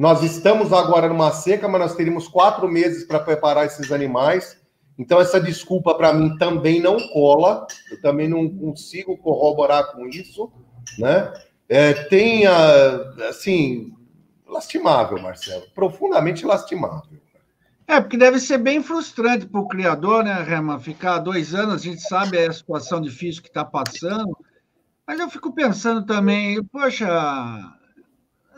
Nós estamos agora numa seca, mas nós teríamos quatro meses para preparar esses animais. Então, essa desculpa para mim também não cola, eu também não consigo corroborar com isso, né? É, tem, assim, lastimável, Marcelo, profundamente lastimável. É, porque deve ser bem frustrante para o criador, né, Rema? Ficar dois anos, a gente sabe a situação difícil que está passando, mas eu fico pensando também, poxa,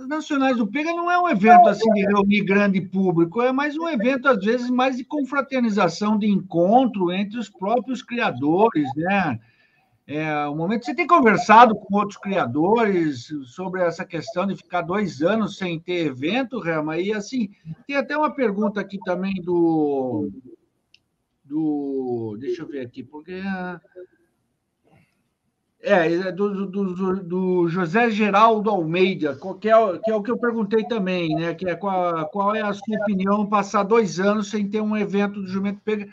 Nacionais do Pega não é um evento assim de reunir grande público, é mais um evento, às vezes, mais de confraternização, de encontro entre os próprios criadores, né? É, o momento você tem conversado com outros criadores sobre essa questão de ficar dois anos sem ter evento, Rama, e assim, tem até uma pergunta aqui também do. do deixa eu ver aqui, porque é, é, do, do, do, José Geraldo Almeida, que é, que é, o que eu perguntei também, né? Que é qual, qual é a sua opinião passar dois anos sem ter um evento do Jumento Pega?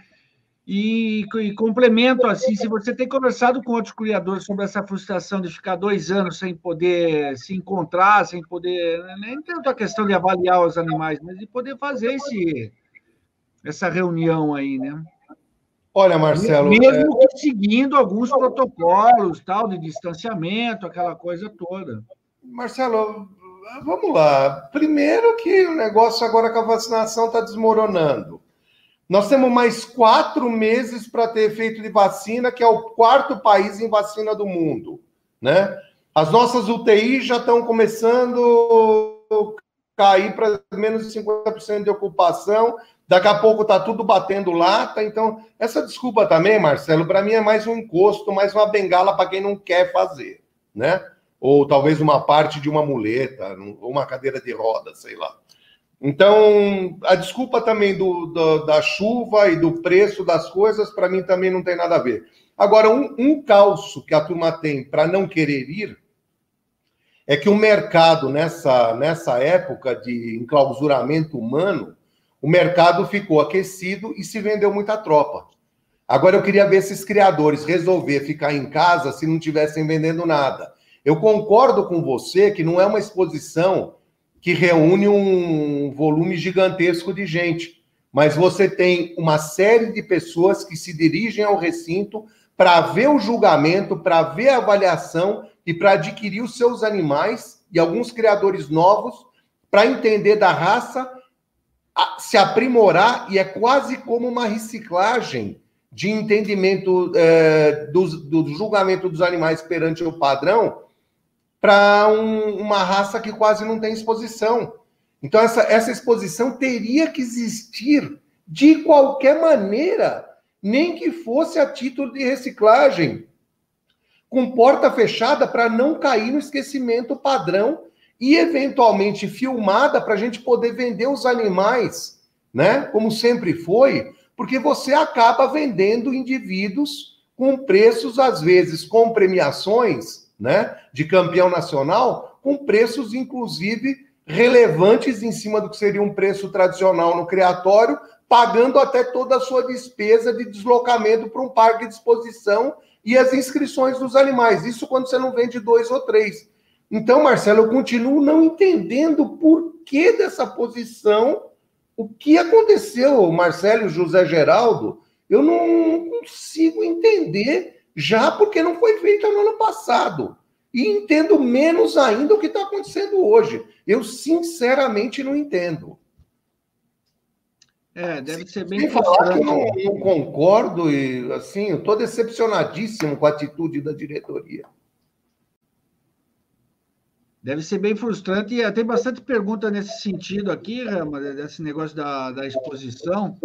E, e, complemento assim, se você tem conversado com outros criadores sobre essa frustração de ficar dois anos sem poder se encontrar, sem poder, né, nem tanto a questão de avaliar os animais, mas de poder fazer esse, essa reunião aí, né? Olha, Marcelo. Mesmo é... seguindo alguns protocolos, tal, de distanciamento, aquela coisa toda. Marcelo, vamos lá. Primeiro que o negócio agora com a vacinação está desmoronando. Nós temos mais quatro meses para ter efeito de vacina, que é o quarto país em vacina do mundo, né? As nossas UTIs já estão começando a cair para menos de 50% de ocupação. Daqui a pouco tá tudo batendo lata. Então, essa desculpa também, Marcelo, para mim é mais um encosto, mais uma bengala para quem não quer fazer, né? Ou talvez uma parte de uma muleta, uma cadeira de roda, sei lá. Então, a desculpa também do, do da chuva e do preço das coisas, para mim também não tem nada a ver. Agora, um, um calço que a turma tem para não querer ir é que o mercado, nessa, nessa época de enclausuramento humano, o mercado ficou aquecido e se vendeu muita tropa. Agora eu queria ver esses criadores resolver ficar em casa se não tivessem vendendo nada. Eu concordo com você que não é uma exposição que reúne um volume gigantesco de gente, mas você tem uma série de pessoas que se dirigem ao recinto para ver o julgamento, para ver a avaliação e para adquirir os seus animais e alguns criadores novos para entender da raça, se aprimorar e é quase como uma reciclagem de entendimento é, do, do julgamento dos animais perante o padrão para um, uma raça que quase não tem exposição. Então, essa, essa exposição teria que existir de qualquer maneira, nem que fosse a título de reciclagem, com porta fechada para não cair no esquecimento padrão e, eventualmente, filmada para a gente poder vender os animais, né? Como sempre foi, porque você acaba vendendo indivíduos com preços, às vezes, com premiações né, de campeão nacional, com preços, inclusive, relevantes em cima do que seria um preço tradicional no criatório, pagando até toda a sua despesa de deslocamento para um parque de exposição e as inscrições dos animais. Isso quando você não vende dois ou três. Então, Marcelo, eu continuo não entendendo o porquê dessa posição. O que aconteceu, Marcelo José Geraldo, eu não consigo entender já porque não foi feita no ano passado. E entendo menos ainda o que está acontecendo hoje. Eu, sinceramente, não entendo. É, deve ser bem. Sem falar que eu não, não, concordo e, assim, eu estou decepcionadíssimo com a atitude da diretoria. Deve ser bem frustrante. E tem bastante pergunta nesse sentido aqui, Rama, desse negócio da, da exposição.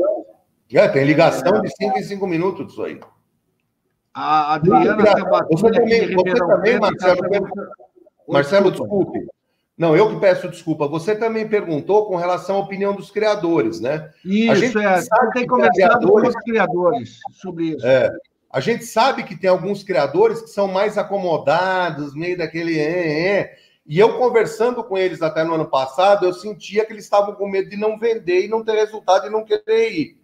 É, tem ligação de 5 em 5 minutos disso aí. A Adriana Sabatini. Você também, você também Marcelo, Marcelo, desculpe. Não, eu que peço desculpa. Você também perguntou com relação à opinião dos criadores, né? Isso, a gente é. Você tem conversado com os criadores sobre isso. É. A gente sabe que tem alguns criadores que são mais acomodados, meio daquele. É, é. E eu conversando com eles até no ano passado, eu sentia que eles estavam com medo de não vender e não ter resultado e não querer ir.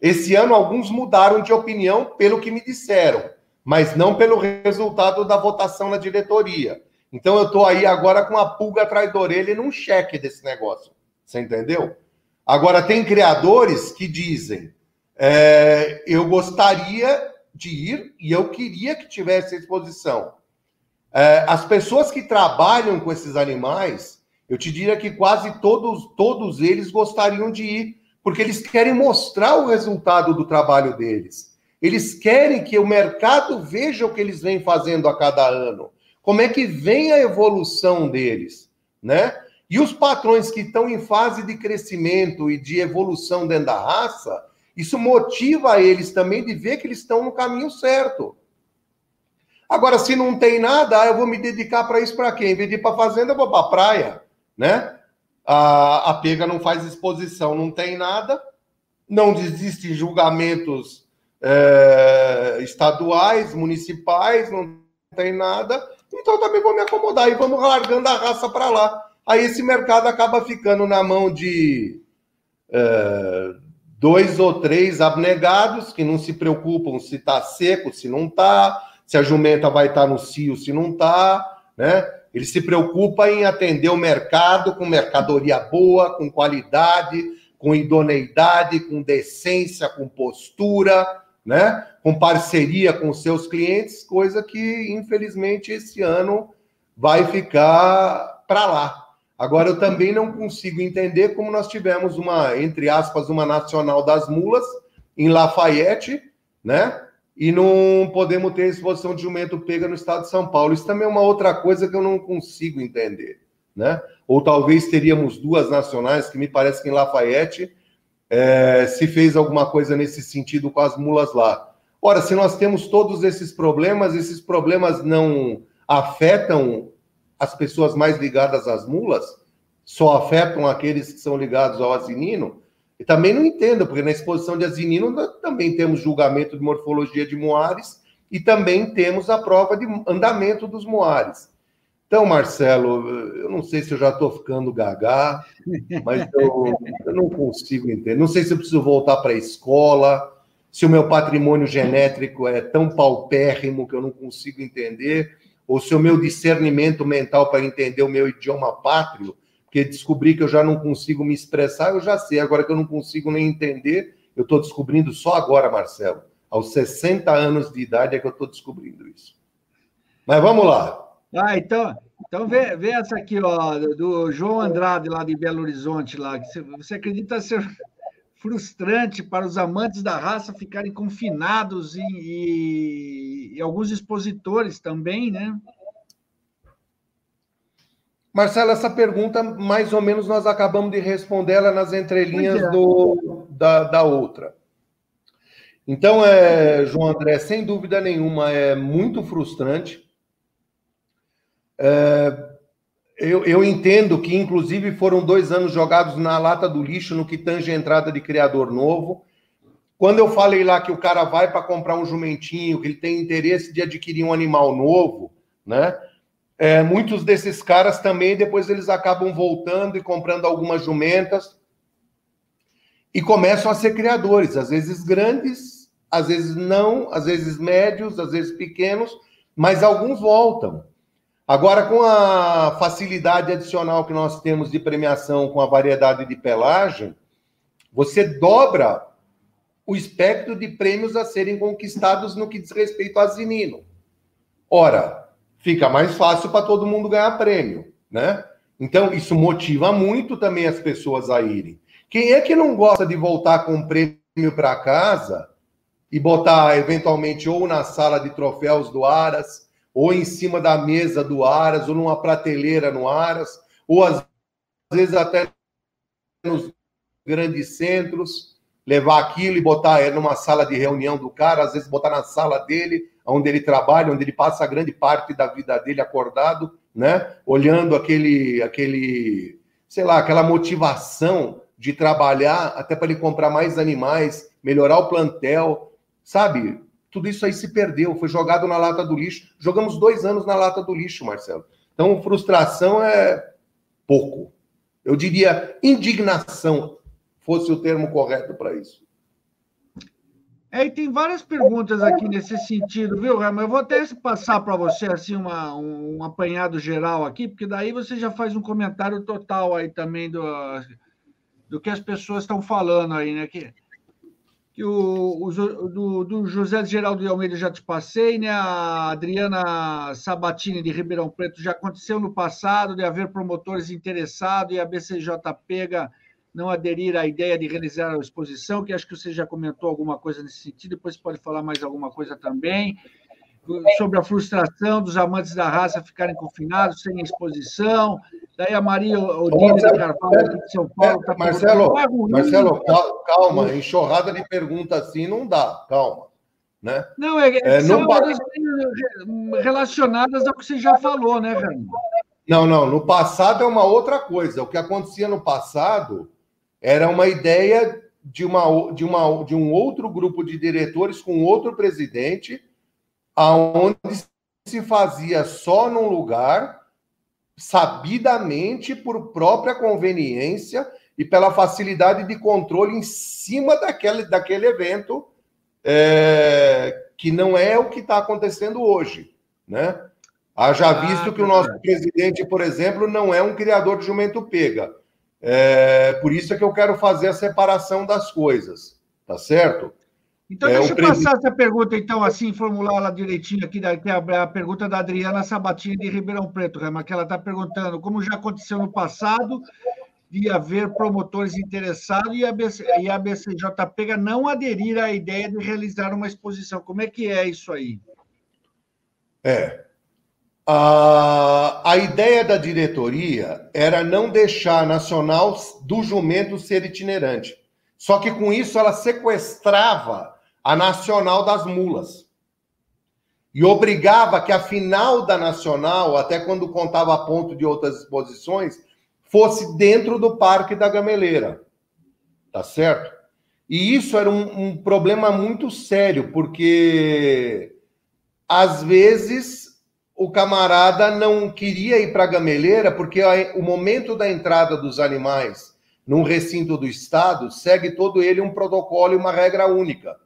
Esse ano, alguns mudaram de opinião pelo que me disseram, mas não pelo resultado da votação na diretoria. Então, eu estou aí agora com a pulga atrás da orelha e num cheque desse negócio. Você entendeu? Agora, tem criadores que dizem: é, eu gostaria de ir e eu queria que tivesse exposição. É, as pessoas que trabalham com esses animais, eu te diria que quase todos, todos eles gostariam de ir, porque eles querem mostrar o resultado do trabalho deles. Eles querem que o mercado veja o que eles vêm fazendo a cada ano, como é que vem a evolução deles, né? E os patrões que estão em fase de crescimento e de evolução dentro da raça, isso motiva eles também de ver que eles estão no caminho certo. Agora, se não tem nada, eu vou me dedicar para isso para quê? Em vez de ir para fazenda, eu vou para praia, né? a, a pega não faz exposição, não tem nada, não existem julgamentos é, estaduais, municipais, não tem nada, então também vou me acomodar e vamos largando a raça para lá. Aí esse mercado acaba ficando na mão de é, dois ou três abnegados que não se preocupam se está seco, se não está, se a jumenta vai estar no cio, se não está, né? Ele se preocupa em atender o mercado com mercadoria boa, com qualidade, com idoneidade, com decência, com postura, né? com parceria com seus clientes, coisa que, infelizmente, esse ano vai ficar para lá. Agora, eu também não consigo entender como nós tivemos uma, entre aspas, uma nacional das mulas em Lafayette, né? E não podemos ter exposição de jumento pega no estado de São Paulo. Isso também é uma outra coisa que eu não consigo entender, né? Ou talvez teríamos duas nacionais, que me parece que em Lafayette é, se fez alguma coisa nesse sentido com as mulas lá. Ora, se nós temos todos esses problemas, esses problemas não afetam as pessoas mais ligadas às mulas, só afetam aqueles que são ligados ao asinino, e também não entendo, porque na exposição de Azinino também temos julgamento de morfologia de moares e também temos a prova de andamento dos moares. Então, Marcelo, eu não sei se eu já estou ficando gaga, mas eu, eu, não consigo entender. Não sei se eu preciso voltar para a escola, se o meu patrimônio genético é tão paupérrimo que eu não consigo entender, ou se o meu discernimento mental para entender o meu idioma pátrio, porque descobri que eu já não consigo me expressar, eu já sei. Agora que eu não consigo nem entender, eu estou descobrindo só agora, Marcelo. Aos 60 anos de idade é que eu estou descobrindo isso. Mas vamos lá. Ah, então, então vê, vê essa aqui, ó, do João Andrade, lá de Belo Horizonte, lá. Que você acredita ser frustrante para os amantes da raça ficarem confinados e, e, e alguns expositores também, né? Marcelo, essa pergunta, mais ou menos, nós acabamos de responder ela nas entrelinhas é. do, da, da outra. Então, é, João André, sem dúvida nenhuma, é muito frustrante é, eu, eu, entendo que, inclusive, foram dois anos jogados na lata do lixo no que tange a entrada de criador novo. Quando eu falei lá que o cara vai para comprar um jumentinho, que ele tem interesse de adquirir um animal novo, né? É, muitos desses caras também, depois eles acabam voltando e comprando algumas jumentas e começam a ser criadores, às vezes grandes, às vezes não, às vezes médios, às vezes pequenos, mas alguns voltam. Agora, com a facilidade adicional que nós temos de premiação com a variedade de pelagem, você dobra o espectro de prêmios a serem conquistados no que diz respeito a zinino. Ora, fica mais fácil para todo mundo ganhar prêmio, né? Então, isso motiva muito também as pessoas a irem. Quem é que não gosta de voltar com um prêmio para casa e botar, eventualmente, ou na sala de troféus do Aras, ou em cima da mesa do Aras, ou numa prateleira no Aras, ou às vezes até nos grandes centros, levar aquilo e botar é, numa sala de reunião do cara, às vezes botar na sala dele, onde ele trabalha, onde ele passa a grande parte da vida dele acordado, né? Olhando aquele, aquele, sei lá, aquela motivação de trabalhar até para ele comprar mais animais, melhorar o plantel, sabe? tudo isso aí se perdeu, foi jogado na lata do lixo. Jogamos dois anos na lata do lixo, Marcelo. Então, frustração é pouco. Eu diria indignação, fosse o termo correto para isso. É, e tem várias perguntas aqui nesse sentido, viu, Rama? Eu vou até passar para você assim uma, um, apanhado geral aqui, porque daí você já faz um comentário total aí também do, do que as pessoas estão falando aí, né? Que, que o, o do, do, José Geraldo de Almeida já te passei, né? A Adriana Sabatini de Ribeirão Preto já aconteceu no passado de haver promotores interessados e a BCJ pega não aderir à ideia de realizar a exposição, que acho que você já comentou alguma coisa nesse sentido, depois pode falar mais alguma coisa também sobre a frustração dos amantes da raça ficarem confinados sem exposição. Daí a Maria de Carvalho de São Paulo está Marcelo, Marcelo, calma, enxurrada de pergunta assim não dá, calma. Né? Não, é, é são não... relacionadas ao que você já falou, né, Fernando? Não, não, no passado é uma outra coisa. O que acontecia no passado era uma ideia de, uma, de, uma, de um outro grupo de diretores com outro presidente aonde se fazia só num lugar, sabidamente por própria conveniência e pela facilidade de controle em cima daquele, daquele evento, é, que não é o que está acontecendo hoje, né? Haja ah, visto que o nosso presidente, por exemplo, não é um criador de jumento pega. É, por isso é que eu quero fazer a separação das coisas, tá certo? Então, é, deixa eu passar essa pergunta, então, assim, formular ela direitinho aqui, que é a, pergunta da Adriana Sabatini de Ribeirão Preto, Rema, que ela está perguntando como já aconteceu no passado de haver promotores interessados e a, BC, e a BCJPega não aderir à ideia de realizar uma exposição. Como é que é isso aí? É. A, a ideia da diretoria era não deixar a Nacional do Jumento ser itinerante. Só que com isso ela sequestrava a Nacional das Mulas. E obrigava que a final da Nacional, até quando contava a ponto de outras exposições, fosse dentro do Parque da Gameleira. Tá certo? E isso era um, um problema muito sério, porque às vezes o camarada não queria ir para a gameleira porque o momento da entrada dos animais num recinto do Estado segue todo ele um protocolo e uma regra única.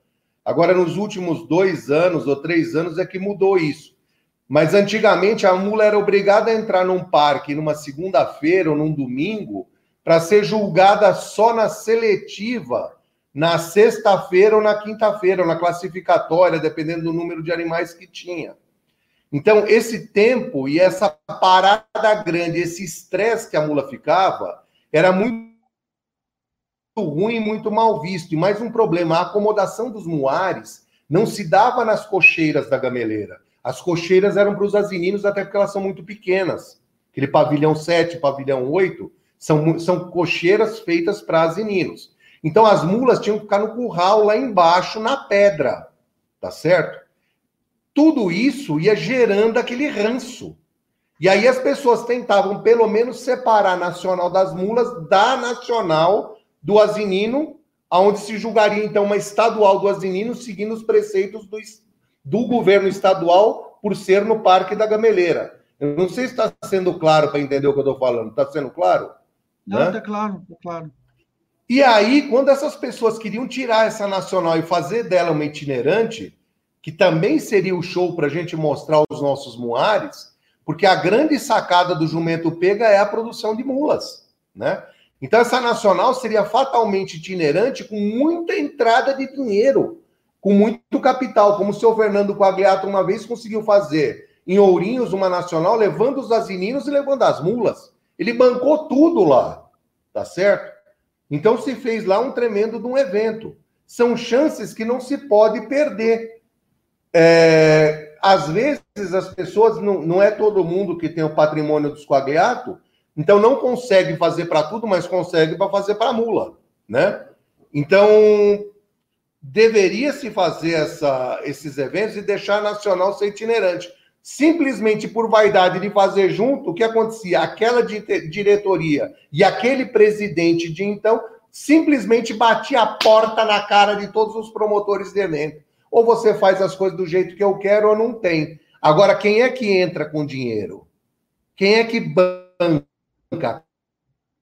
Agora, nos últimos dois anos ou três anos é que mudou isso. Mas antigamente a mula era obrigada a entrar num parque numa segunda-feira ou num domingo para ser julgada só na seletiva, na sexta-feira ou na quinta-feira, ou na classificatória, dependendo do número de animais que tinha. Então, esse tempo e essa parada grande, esse estresse que a mula ficava, era muito ruim, muito mal visto. E mais um problema, a acomodação dos muares não se dava nas cocheiras da gameleira. As cocheiras eram para os asininos, até porque elas são muito pequenas. Aquele pavilhão 7, pavilhão 8, são, são cocheiras feitas para asininos. Então, as mulas tinham que ficar no curral lá embaixo, na pedra. Tá certo? Tudo isso ia gerando aquele ranço. E aí as pessoas tentavam, pelo menos, separar a nacional das mulas da nacional do asinino, aonde se julgaria, então, uma estadual do asinino, seguindo os preceitos do, do governo estadual, por ser no Parque da Gameleira. Eu não sei se está sendo claro para entender o que eu estou falando. Está sendo claro? Não, está claro, está claro. E aí, quando essas pessoas queriam tirar essa nacional e fazer dela uma itinerante, que também seria o show para a gente mostrar os nossos muares, porque a grande sacada do jumento pega é a produção de mulas, né? Então essa nacional seria fatalmente itinerante com muita entrada de dinheiro, com muito capital, como o senhor Fernando Quagliato uma vez conseguiu fazer em Ourinhos uma nacional, levando os asininos e levando as mulas. Ele bancou tudo lá, tá certo? Então se fez lá um tremendo de um evento. São chances que não se pode perder. É, às vezes as pessoas, não, não é todo mundo que tem o patrimônio do esquagliato, então não consegue fazer para tudo, mas consegue para fazer para mula, né? Então deveria se fazer essa, esses eventos e deixar a nacional ser itinerante. Simplesmente por vaidade de fazer junto, o que acontecia? Aquela diretoria e aquele presidente de então simplesmente batia a porta na cara de todos os promotores de evento ou você faz as coisas do jeito que eu quero ou não tem. Agora, quem é que entra com dinheiro? Quem é que banca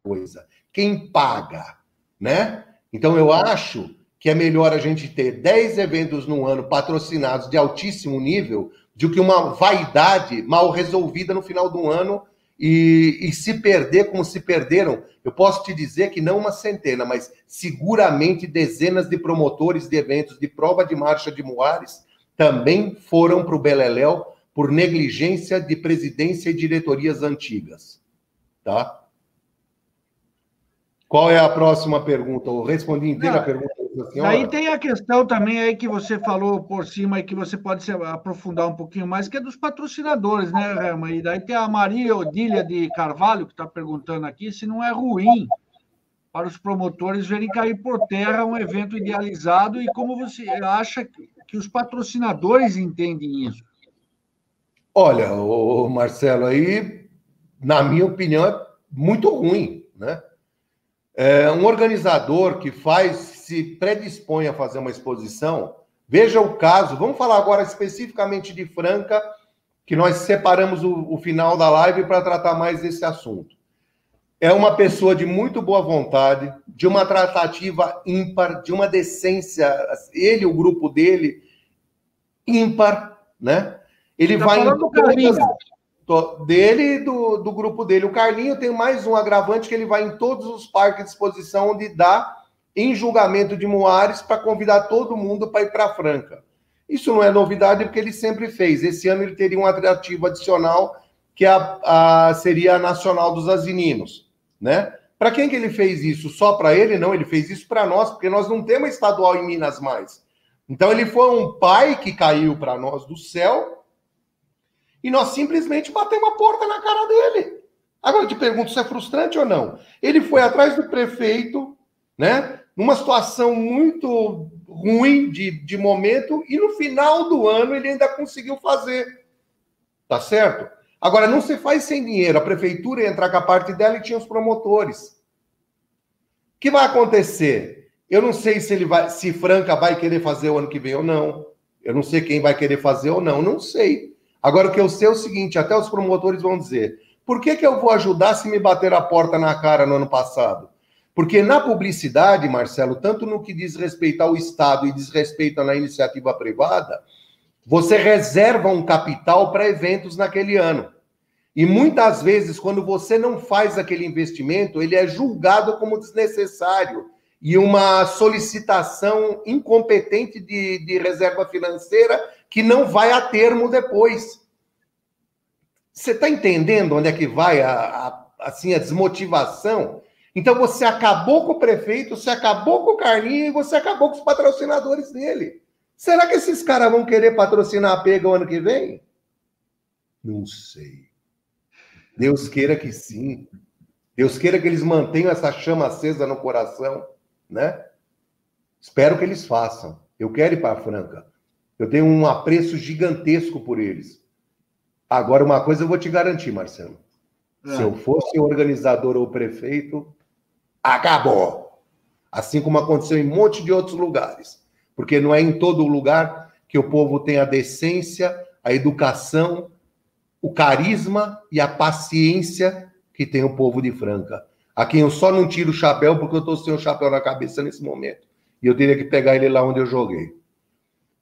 coisa? Quem paga, né? Então, eu acho que é melhor a gente ter 10 eventos no ano patrocinados de altíssimo nível do que uma vaidade mal resolvida no final do ano e, e, se perder como se perderam, eu posso te dizer que não uma centena, mas seguramente dezenas de promotores de eventos de prova de marcha de Moares também foram para o Beleléu por negligência de presidência e diretorias antigas. Tá? Qual é a próxima pergunta? Eu respondi inteira não, a pergunta Daí tem a questão também aí que você falou por cima e que você pode se aprofundar um pouquinho mais, que é dos patrocinadores, né, Rema? E daí tem a Maria Odília de Carvalho, que está perguntando aqui se não é ruim para os promotores verem cair por terra um evento idealizado e como você acha que os patrocinadores entendem isso? Olha, o Marcelo, aí, na minha opinião, é muito ruim, né? É um organizador que faz se predispõe a fazer uma exposição, veja o caso, vamos falar agora especificamente de Franca, que nós separamos o, o final da live para tratar mais desse assunto. É uma pessoa de muito boa vontade, de uma tratativa ímpar, de uma decência, ele, o grupo dele, ímpar, né? Ele tá vai em todas, dele e do, do grupo dele. O Carlinho tem mais um agravante que ele vai em todos os parques de exposição onde dá em julgamento de Moares para convidar todo mundo para ir para Franca. Isso não é novidade, porque ele sempre fez. Esse ano ele teria um atrativo adicional, que a, a, seria a Nacional dos Asininos. Né? Para quem que ele fez isso? Só para ele? Não, ele fez isso para nós, porque nós não temos estadual em Minas mais. Então ele foi um pai que caiu para nós do céu e nós simplesmente batemos a porta na cara dele. Agora eu te pergunto se é frustrante ou não. Ele foi atrás do prefeito, né? Numa situação muito ruim de, de momento, e no final do ano ele ainda conseguiu fazer. Tá certo? Agora, não se faz sem dinheiro. A prefeitura ia entrar com a parte dela e tinha os promotores. O que vai acontecer? Eu não sei se ele vai, se Franca vai querer fazer o ano que vem ou não. Eu não sei quem vai querer fazer ou não, não sei. Agora, o que eu sei é o seguinte: até os promotores vão dizer, por que, que eu vou ajudar se me bater a porta na cara no ano passado? Porque na publicidade, Marcelo, tanto no que diz respeito ao Estado e diz respeito na iniciativa privada, você reserva um capital para eventos naquele ano. E muitas vezes, quando você não faz aquele investimento, ele é julgado como desnecessário e uma solicitação incompetente de, de reserva financeira que não vai a termo depois. Você está entendendo onde é que vai a, a, assim, a desmotivação? Então você acabou com o prefeito, você acabou com o Carlinho e você acabou com os patrocinadores dele. Será que esses caras vão querer patrocinar a pega o ano que vem? Não sei. Deus queira que sim. Deus queira que eles mantenham essa chama acesa no coração, né? Espero que eles façam. Eu quero ir para a Franca. Eu tenho um apreço gigantesco por eles. Agora, uma coisa eu vou te garantir, Marcelo. É. Se eu fosse organizador ou prefeito, acabou. Assim como aconteceu em um monte de outros lugares. Porque não é em todo lugar que o povo tem a decência, a educação, o carisma e a paciência que tem o povo de Franca. A quem eu só não tiro o chapéu porque eu estou sem o chapéu na cabeça nesse momento. E eu teria que pegar ele lá onde eu joguei.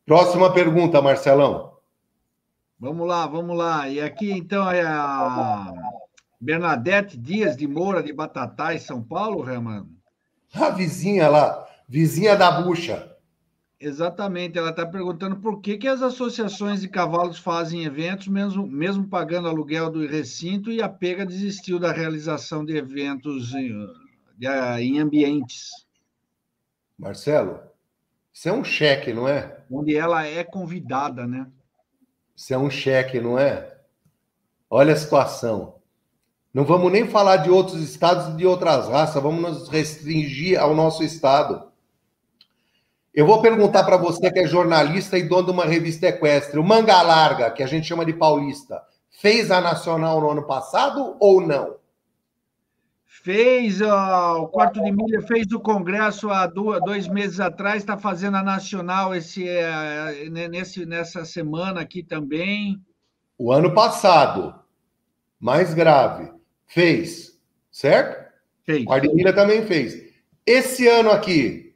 Próxima pergunta, Marcelão. Vamos lá, vamos lá. E aqui, então, é a Bernadette Dias de Moura, de Batatais, São Paulo, Reman? A vizinha lá, vizinha da bucha. Exatamente, ela está perguntando por que, que as associações de cavalos fazem eventos, mesmo, mesmo pagando aluguel do recinto, e a Pega desistiu da realização de eventos em, em ambientes. Marcelo, isso é um cheque, não é? Onde ela é convidada, né? Isso é um cheque, não é? Olha a situação. Não vamos nem falar de outros estados e de outras raças, vamos nos restringir ao nosso estado. Eu vou perguntar para você que é jornalista e dono de uma revista equestre, o Manga Larga, que a gente chama de paulista, fez a nacional no ano passado ou não? Fez ó, o quarto de milha, fez o congresso há duas, dois meses atrás, está fazendo a nacional esse, é, nesse, nessa semana aqui também. O ano passado, mais grave, fez, certo? Fez. O também fez. Esse ano aqui,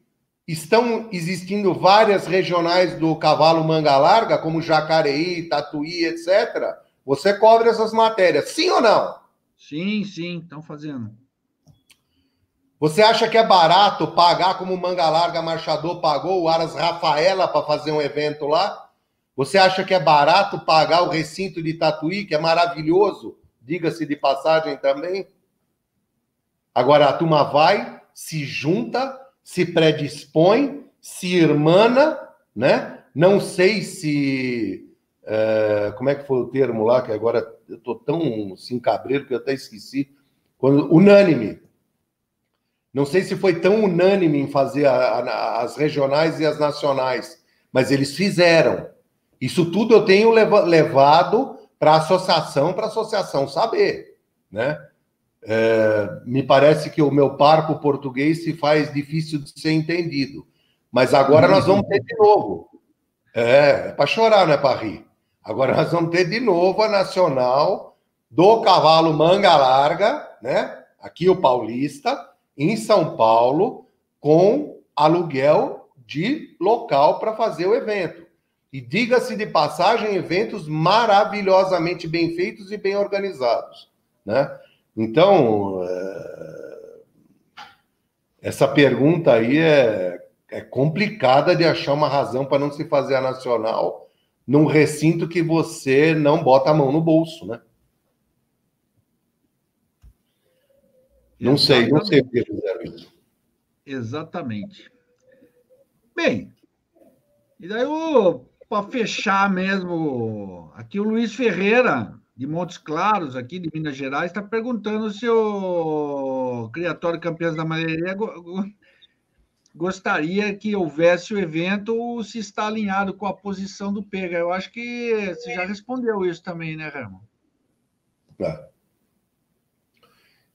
Estão existindo várias regionais do cavalo manga larga, como Jacareí, Tatuí, etc. Você cobre essas matérias, sim ou não? Sim, sim, estão fazendo. Você acha que é barato pagar como manga larga marchador pagou o Aras Rafaela para fazer um evento lá? Você acha que é barato pagar o recinto de Tatuí, que é maravilhoso, diga-se de passagem também? Agora a turma vai, se junta se predispõe, se irmana, né? Não sei se. É, como é que foi o termo lá, que agora eu estou tão assim, cabreiro que eu até esqueci. Quando, unânime. Não sei se foi tão unânime em fazer a, a, as regionais e as nacionais, mas eles fizeram. Isso tudo eu tenho levado para a associação, para a associação saber, né? É, me parece que o meu parco português se faz difícil de ser entendido. Mas agora nós vamos ter de novo. É, é para chorar, não é para rir. Agora nós vamos ter de novo a nacional do cavalo manga larga, né? Aqui o paulista, em São Paulo, com aluguel de local para fazer o evento. E diga-se de passagem, eventos maravilhosamente bem feitos e bem organizados, né? Então, é... essa pergunta aí é, é complicada de achar uma razão para não se fazer a nacional num recinto que você não bota a mão no bolso, né? Não sei, não sei o que fizeram isso. Exatamente. Bem, e daí para fechar mesmo, aqui o Luiz Ferreira de Montes Claros, aqui de Minas Gerais, está perguntando se o Criatório Campeões da Malharia gostaria que houvesse o evento ou se está alinhado com a posição do Pega. Eu acho que você já respondeu isso também, né, Ramon? Tá.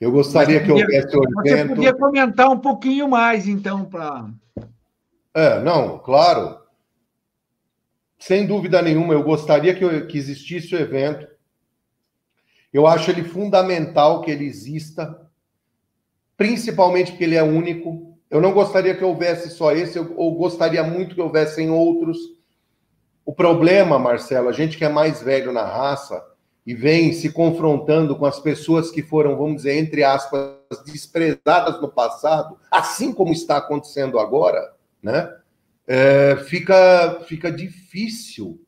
Eu gostaria que houvesse o evento. Você podia comentar um pouquinho mais, então, para. É, não, claro. Sem dúvida nenhuma, eu gostaria que, que existisse o evento. Eu acho ele fundamental que ele exista, principalmente porque ele é único. Eu não gostaria que houvesse só esse, eu, eu gostaria muito que houvessem outros. O problema, Marcelo, a gente que é mais velho na raça e vem se confrontando com as pessoas que foram, vamos dizer, entre aspas, desprezadas no passado, assim como está acontecendo agora, né? É, fica, fica difícil,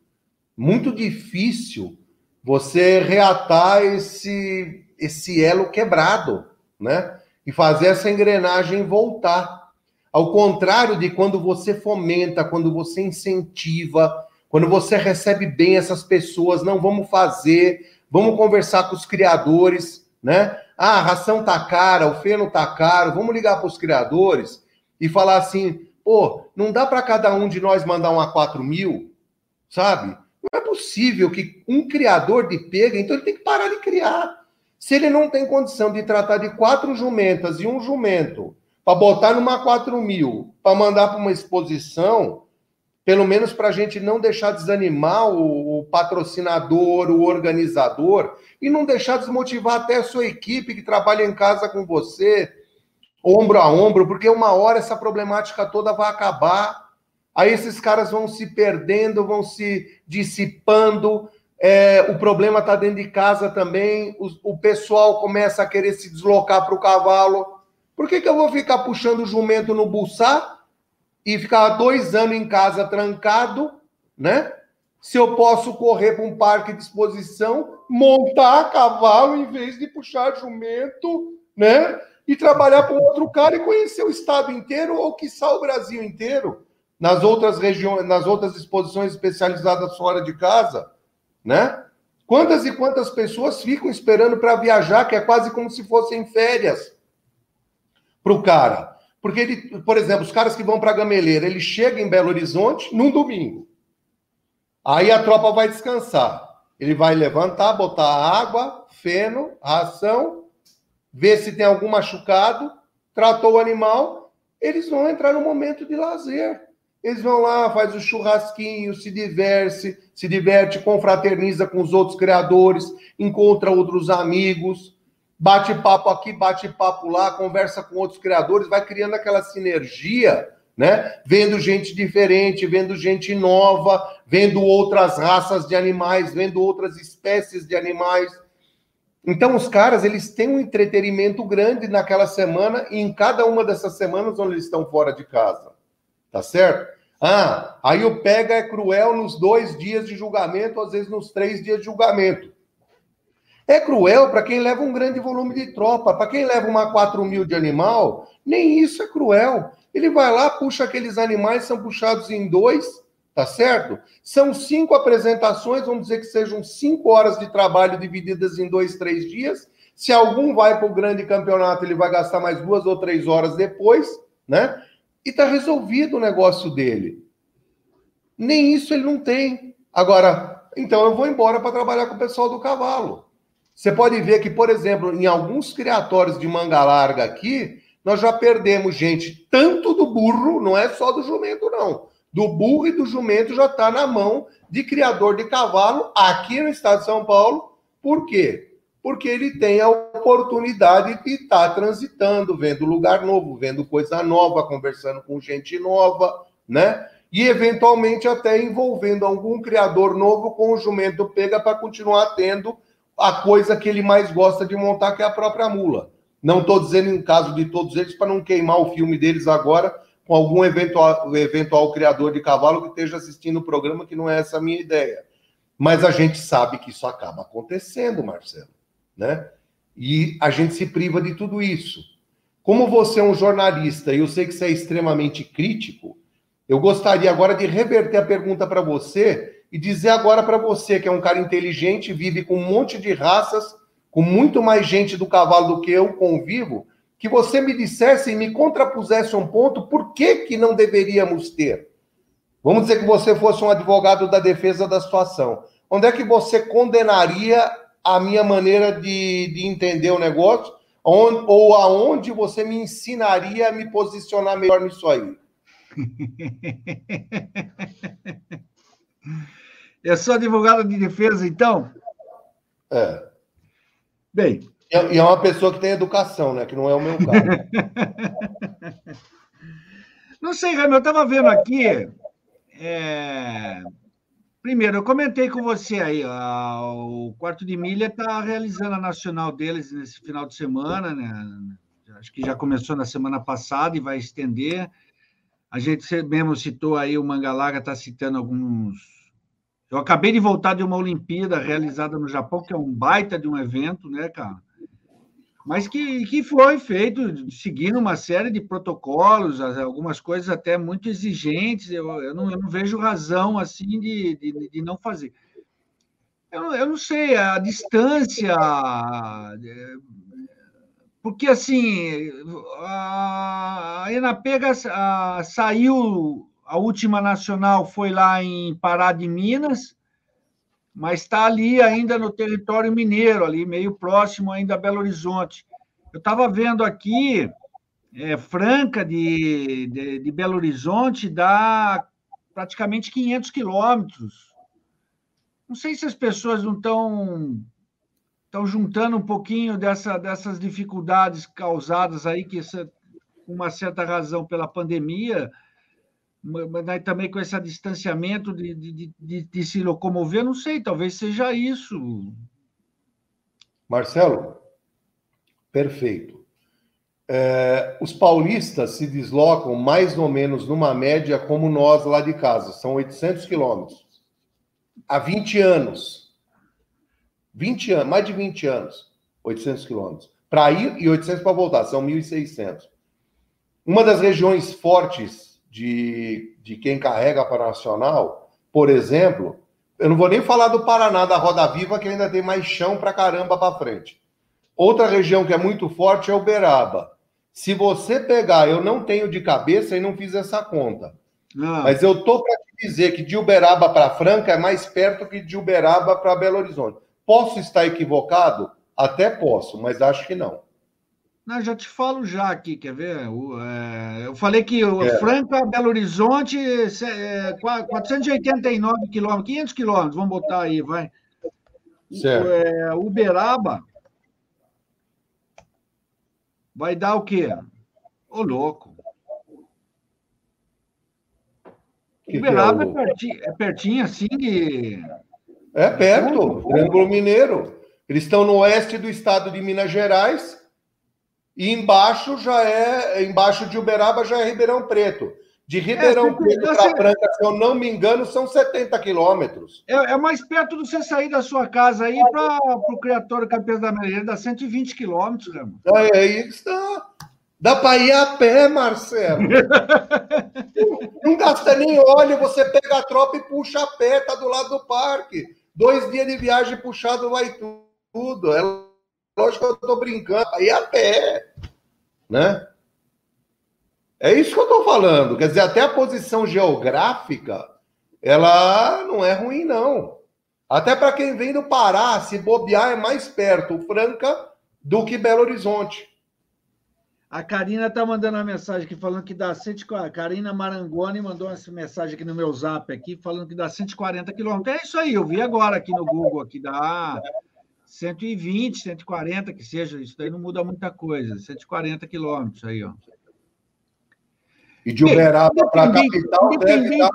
muito difícil você reatar esse, esse elo quebrado, né? E fazer essa engrenagem voltar. Ao contrário de quando você fomenta, quando você incentiva, quando você recebe bem essas pessoas, não vamos fazer, vamos conversar com os criadores, né? Ah, a ração tá cara, o feno tá caro, vamos ligar para os criadores e falar assim, pô, não dá para cada um de nós mandar um a 4 mil, sabe? Não é possível que um criador de pega, então ele tem que parar de criar. Se ele não tem condição de tratar de quatro jumentas e um jumento para botar numa 4 mil, para mandar para uma exposição, pelo menos para a gente não deixar desanimar o, o, patrocinador, o organizador, e não deixar desmotivar até a sua equipe que trabalha em casa com você, ombro a ombro, porque uma hora essa problemática toda vai acabar Aí esses caras vão se perdendo, vão se dissipando. É, o problema está dentro de casa também. O, o, pessoal começa a querer se deslocar para o cavalo. Por que, que eu vou ficar puxando o jumento no buçá e ficar dois anos em casa trancado, né? Se eu posso correr para um parque de exposição, montar cavalo em vez de puxar jumento, né? E trabalhar com outro cara e conhecer o estado inteiro ou, quiçá, o Brasil inteiro nas outras regiões, nas outras exposições especializadas fora de casa, né? Quantas e quantas pessoas ficam esperando para viajar, que é quase como se fossem férias para o cara. Porque ele, por exemplo, os caras que vão para Gameleira, ele chega em Belo Horizonte num domingo. Aí a tropa vai descansar. Ele vai levantar, botar água, feno, ração, ver se tem algum machucado, tratou o animal, eles vão entrar no momento de lazer. Eles vão lá, faz o churrasquinho, se diverte, se diverte, confraterniza com os outros criadores, encontra outros amigos, bate papo aqui, bate papo lá, conversa com outros criadores, vai criando aquela sinergia, né? Vendo gente diferente, vendo gente nova, vendo outras raças de animais, vendo outras espécies de animais. Então os caras, eles têm um entretenimento grande naquela semana e em cada uma dessas semanas onde eles estão fora de casa. Tá certo? Ah, aí o pega é cruel nos dois dias de julgamento, às vezes nos três dias de julgamento. É cruel para quem leva um grande volume de tropa. Para quem leva uma 4 mil de animal, nem isso é cruel. Ele vai lá, puxa aqueles animais, são puxados em dois, tá certo? São cinco apresentações, vamos dizer que sejam cinco horas de trabalho divididas em dois, três dias. Se algum vai para o grande campeonato, ele vai gastar mais duas ou três horas depois, né? e está resolvido o negócio dele. Nem isso ele não tem. Agora, então eu vou embora para trabalhar com o pessoal do cavalo. Você pode ver que, por exemplo, em alguns criatórios de manga larga aqui, nós já perdemos gente tanto do burro, não é só do jumento, não. Do burro e do jumento já está na mão de criador de cavalo aqui no estado de São Paulo. Por quê? porque ele tem a oportunidade de estar transitando, vendo lugar novo, vendo coisa nova, conversando com gente nova, né? E eventualmente até envolvendo algum criador novo com o jumento pega para continuar tendo a coisa que ele mais gosta de montar, que é a própria mula. Não estou dizendo em caso de todos eles para não queimar o filme deles agora com algum eventual, eventual criador de cavalo que esteja assistindo o programa, que não é essa a minha ideia. Mas a gente sabe que isso acaba acontecendo, Marcelo né? E a gente se priva de tudo isso. Como você é um jornalista e eu sei que você é extremamente crítico, eu gostaria agora de reverter a pergunta para você e dizer agora para você, que é um cara inteligente, vive com um monte de raças, com muito mais gente do cavalo do que eu convivo, que você me dissesse e me contrapusesse um ponto, por que, que não deveríamos ter? Vamos dizer que você fosse um advogado da defesa da situação. Onde é que você condenaria a minha maneira de, de entender o negócio, onde, ou aonde você me ensinaria a me posicionar melhor nisso aí? Eu sou advogado de defesa, então? É. Bem. E é uma pessoa que tem educação, né? Que não é o meu caso. não sei, Remy, eu estava vendo aqui. É... Primeiro, eu comentei com você aí, ó, o Quarto de Milha está realizando a nacional deles nesse final de semana, né? Acho que já começou na semana passada e vai estender. A gente mesmo citou aí, o Mangalaga está citando alguns. Eu acabei de voltar de uma Olimpíada realizada no Japão, que é um baita de um evento, né, cara? Mas que, que foi feito seguindo uma série de protocolos, algumas coisas até muito exigentes. Eu, eu, não, eu não vejo razão assim de, de, de não fazer. Eu, eu, não sei, a distância. Porque, assim, a Enapega a, saiu, a última nacional foi lá em Pará de Minas, mas está ali ainda no território mineiro, ali meio próximo ainda a Belo Horizonte. Eu estava vendo aqui, é, Franca de, de, de, Belo Horizonte dá praticamente 500 quilômetros. Não sei se as pessoas não estão estão juntando um pouquinho dessa, dessas dificuldades causadas aí, que uma certa razão pela pandemia, mas também com esse distanciamento de, de, de, de, se locomover, não sei, talvez seja isso. Marcelo, perfeito. É, os paulistas se deslocam mais ou menos numa média como nós lá de casa, são 800 quilômetros. Há 20 anos. 20 anos, mais de 20 anos, 800 quilômetros. Para ir e 800 para voltar, são 1.600. Uma das regiões fortes de, de quem carrega para nacional, por exemplo, eu não vou nem falar do Paraná, da Roda Viva, que ainda tem mais chão para caramba para frente. Outra região que é muito forte é Uberaba. Se você pegar, eu não tenho de cabeça e não fiz essa conta. Ah. Mas eu tô para te dizer que de Uberaba para Franca é mais perto que de Uberaba para Belo Horizonte. Posso estar equivocado? Até posso, mas acho que não. Não, já te falo já aqui, quer ver? O, é, eu falei que o é. Franca, Belo Horizonte, é, 489 quilômetros, 500 quilômetros, vamos botar aí, vai. Certo. É, Uberaba vai dar o quê? Ô, louco. Que Uberaba que é, é, pertinho, é pertinho assim de... É perto, Triângulo Mineiro. Eles estão no oeste do estado de Minas Gerais, e embaixo já é, embaixo de Uberaba já é Ribeirão Preto. De Ribeirão é, Preto para você... Franca, se eu não me engano, são 70 quilômetros. É, é, mais perto do você sair da sua casa aí para o Criatório Campeões da Merenda, dá 120 quilômetros, Ramo. É, aí está. Dá para ir a pé, Marcelo. não gasta nem óleo, você pega a tropa e puxa a pé, tá do lado do parque. Dois dias de viagem puxado vai tudo. É Lógico que eu estou brincando, aí a pé, né? É isso que eu estou falando. Quer dizer, até a posição geográfica, ela não é ruim, não. Até para quem vem do Pará, se bobear, é mais perto Franca do que Belo Horizonte. A Karina está mandando uma mensagem aqui falando que dá 140. A Karina Marangoni mandou essa mensagem aqui no meu zap aqui, falando que dá 140 quilômetros. É isso aí, eu vi agora aqui no Google, aqui dá 120, 140, que seja, isso daí não muda muita coisa. 140 quilômetros aí, ó. E de Uberaba para a capital deve dar...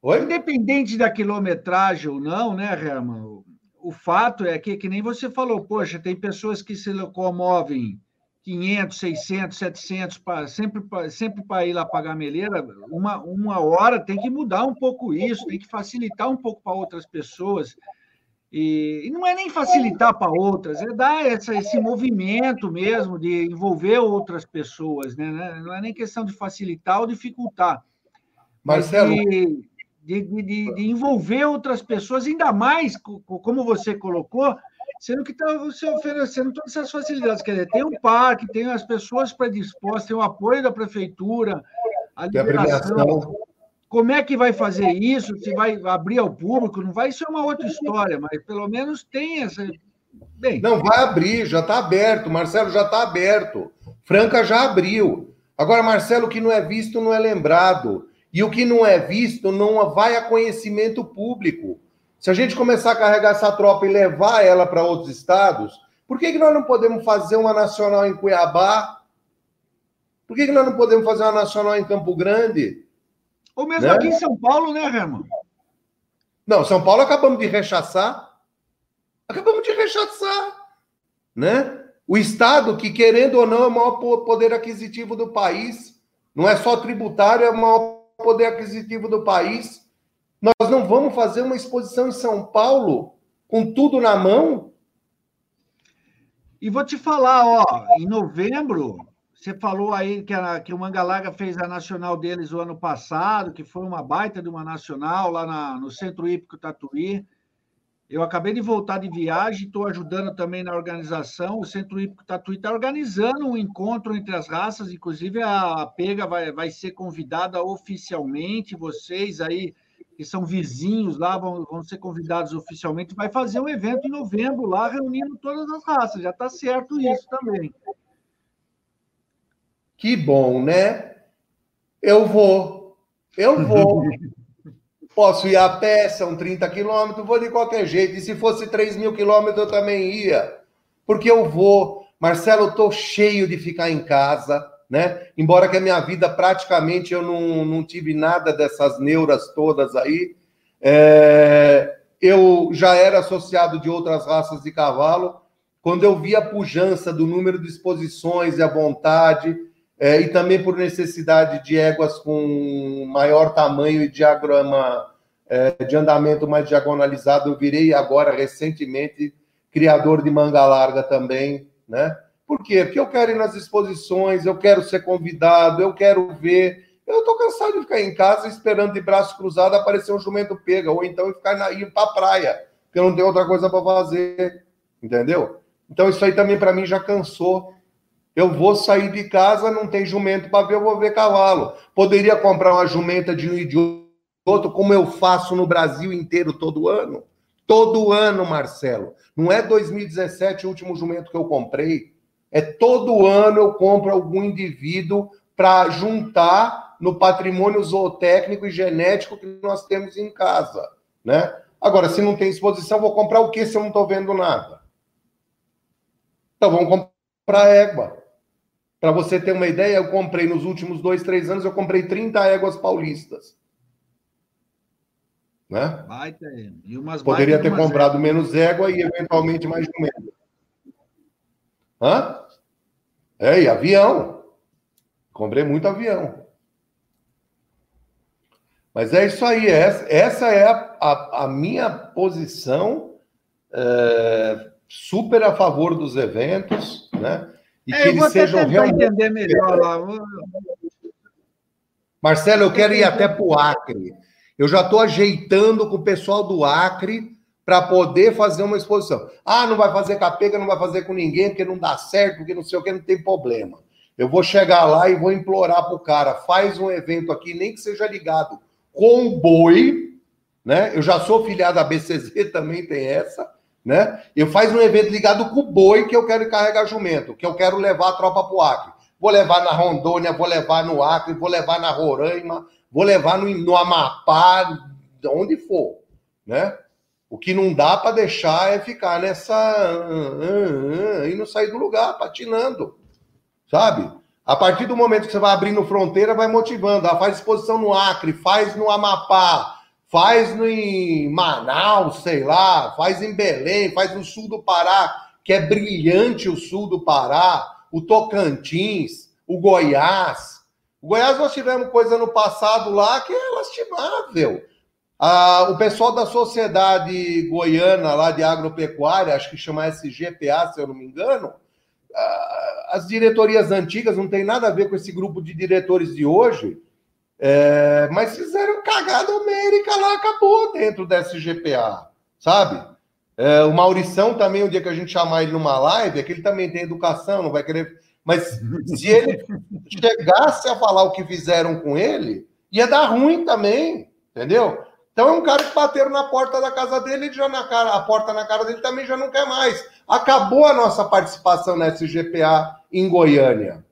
Oi? Independente da quilometragem ou não, né, Herman? O fato é que, que nem você falou, poxa, tem pessoas que se locomovem 500, 600, 700, pra, sempre para sempre ir lá pagar a meleira, uma, uma hora tem que mudar um pouco isso, tem que facilitar um pouco para outras pessoas. E, e, não é nem facilitar para outras, é dar essa, esse movimento mesmo de envolver outras pessoas, né? Não é nem questão de facilitar ou dificultar, Marcelo. mas de, de, de, de envolver outras pessoas, ainda mais, como você colocou, sendo que está você oferecendo todas essas facilidades. Quer dizer, tem um parque, tem as pessoas predispostas, tem o apoio da prefeitura, a liberação. Como é que vai fazer isso? Se vai abrir ao público? Não vai ser uma outra história, mas pelo menos tem essa. Bem, não vai abrir, já está aberto. Marcelo já está aberto. Franca já abriu. Agora, Marcelo, que não é visto não é lembrado. E o que não é visto não vai a conhecimento público. Se a gente começar a carregar essa tropa e levar ela para outros estados, por que, que nós não podemos fazer uma nacional em Cuiabá? Por que, que nós não podemos fazer uma nacional em Campo Grande? Ou mesmo né? aqui em São Paulo, né, Herman? Não, São Paulo acabamos de rechaçar. Acabamos de rechaçar. Né? O Estado, que querendo ou não, é o maior poder aquisitivo do país. Não é só tributário, é o maior poder aquisitivo do país. Nós não vamos fazer uma exposição em São Paulo com tudo na mão? E vou te falar, ó, em novembro, você falou aí que, a, que o Mangalaga fez a nacional deles o ano passado, que foi uma baita de uma nacional lá na, no Centro Hípico Tatuí. Eu acabei de voltar de viagem, estou ajudando também na organização. O Centro Hípico Tatuí está organizando um encontro entre as raças, inclusive a Pega vai, vai ser convidada oficialmente. Vocês aí que são vizinhos lá, vão, vão ser convidados oficialmente, vai fazer um evento em novembro lá, reunindo todas as raças. Já está certo isso também. Que bom, né? Eu vou. Eu vou. Posso ir a pé, são 30 quilômetros, vou de qualquer jeito. E se fosse 3 mil quilômetros, eu também ia. Porque eu vou. Marcelo, eu tô cheio de ficar em casa né? Embora que a minha vida praticamente eu não, não tive nada dessas neuras todas aí. É, eu já era associado de outras raças de cavalo. Quando eu vi a pujança do número de exposições e a vontade, é, e também por necessidade de éguas com maior tamanho e diagrama é, de andamento mais diagonalizado, eu virei agora recentemente criador de manga larga também, né? Por quê? Porque eu quero ir nas exposições, eu quero ser convidado, eu quero ver. Eu estou cansado de ficar em casa esperando de braço cruzado aparecer um jumento pega, ou então ficar na, ir para a praia, porque eu não tenho outra coisa para fazer. Entendeu? Então isso aí também para mim já cansou. Eu vou sair de casa, não tem jumento para ver, eu vou ver cavalo. Poderia comprar uma jumenta de um e de outro, como eu faço no Brasil inteiro todo ano. Todo ano, Marcelo. Não é 2017 o último jumento que eu comprei. É todo ano eu compro algum indivíduo para juntar no patrimônio zootécnico e genético que nós temos em casa, né? Agora, se não tem exposição, vou comprar o que se eu não estou vendo nada? Então, vamos comprar égua. Para você ter uma ideia, eu comprei nos últimos dois, três anos, eu comprei 30 éguas paulistas. Né? Baita, e umas Poderia ter comprado menos égua e eventualmente mais jumento. Hã? É, e avião. Comprei muito avião. Mas é isso aí, essa, essa é a, a, a minha posição é, super a favor dos eventos, né? E é, que eles sejam realmente. entender melhor lá. Marcelo, eu quero ir até para o Acre. Eu já estou ajeitando com o pessoal do Acre para poder fazer uma exposição. Ah, não vai fazer capega, não vai fazer com ninguém, porque não dá certo, porque não sei o que, não tem problema. Eu vou chegar lá e vou implorar para o cara, faz um evento aqui, nem que seja ligado com boi, né? Eu já sou filiado à BCZ, também tem essa, né? Eu faz um evento ligado com boi que eu quero carregar jumento, que eu quero levar a tropa para o Acre. Vou levar na Rondônia, vou levar no Acre, vou levar na Roraima, vou levar no, no Amapá, onde for, né? O que não dá para deixar é ficar nessa. e não sair do lugar, patinando. Sabe? A partir do momento que você vai abrindo fronteira, vai motivando. Ah, faz exposição no Acre, faz no Amapá, faz no, em Manaus, sei lá, faz em Belém, faz no sul do Pará, que é brilhante o sul do Pará, o Tocantins, o Goiás. O Goiás nós tivemos coisa no passado lá que é lastimável. Ah, o pessoal da Sociedade Goiana, lá de Agropecuária, acho que chama SGPA, se eu não me engano, ah, as diretorias antigas não tem nada a ver com esse grupo de diretores de hoje, é, mas fizeram cagada América lá, acabou dentro da SGPA, sabe? É, o Maurição também, o dia que a gente chamar ele numa live, é que ele também tem educação, não vai querer. Mas se ele chegasse a falar o que fizeram com ele, ia dar ruim também, entendeu? Então é um cara que bateram na porta da casa dele e já na cara, a porta na cara dele também já não quer mais. Acabou a nossa participação na SGPA em Goiânia.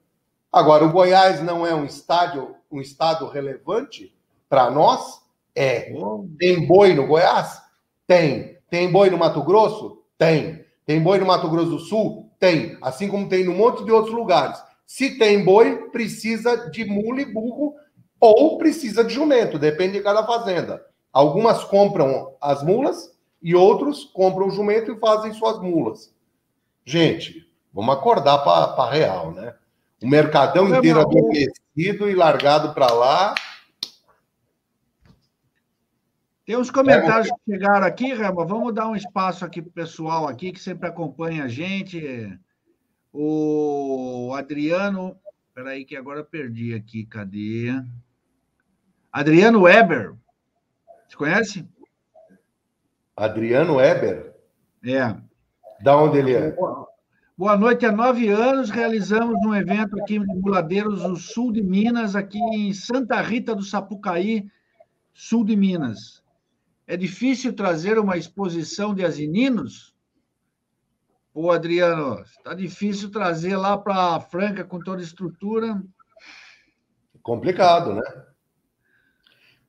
Agora, o Goiás não é um estádio, um estado relevante? Para nós, é. Tem boi no Goiás? Tem. Tem boi no Mato Grosso? Tem. Tem boi no Mato Grosso do Sul? Tem. Assim como tem no monte de outros lugares. Se tem boi, precisa de mula e burro ou precisa de jumento, depende de cada fazenda. Algumas compram as mulas e outros compram o jumento e fazem suas mulas. Gente, vamos acordar para real, né? O mercadão inteiro adormecido e largado para lá. Tem uns comentários que chegaram aqui, Rama. Vamos dar um espaço aqui para o pessoal aqui que sempre acompanha a gente. O Adriano. Espera aí que agora perdi aqui. Cadê? Adriano Weber. Você conhece? Adriano Weber? É. Da onde ele é? Boa noite. Há nove anos realizamos um evento aqui em Muladeiros, no sul de Minas, aqui em Santa Rita do Sapucaí, sul de Minas. É difícil trazer uma exposição de asininos? Pô, Adriano, está difícil trazer lá para Franca com toda a estrutura. Complicado, né?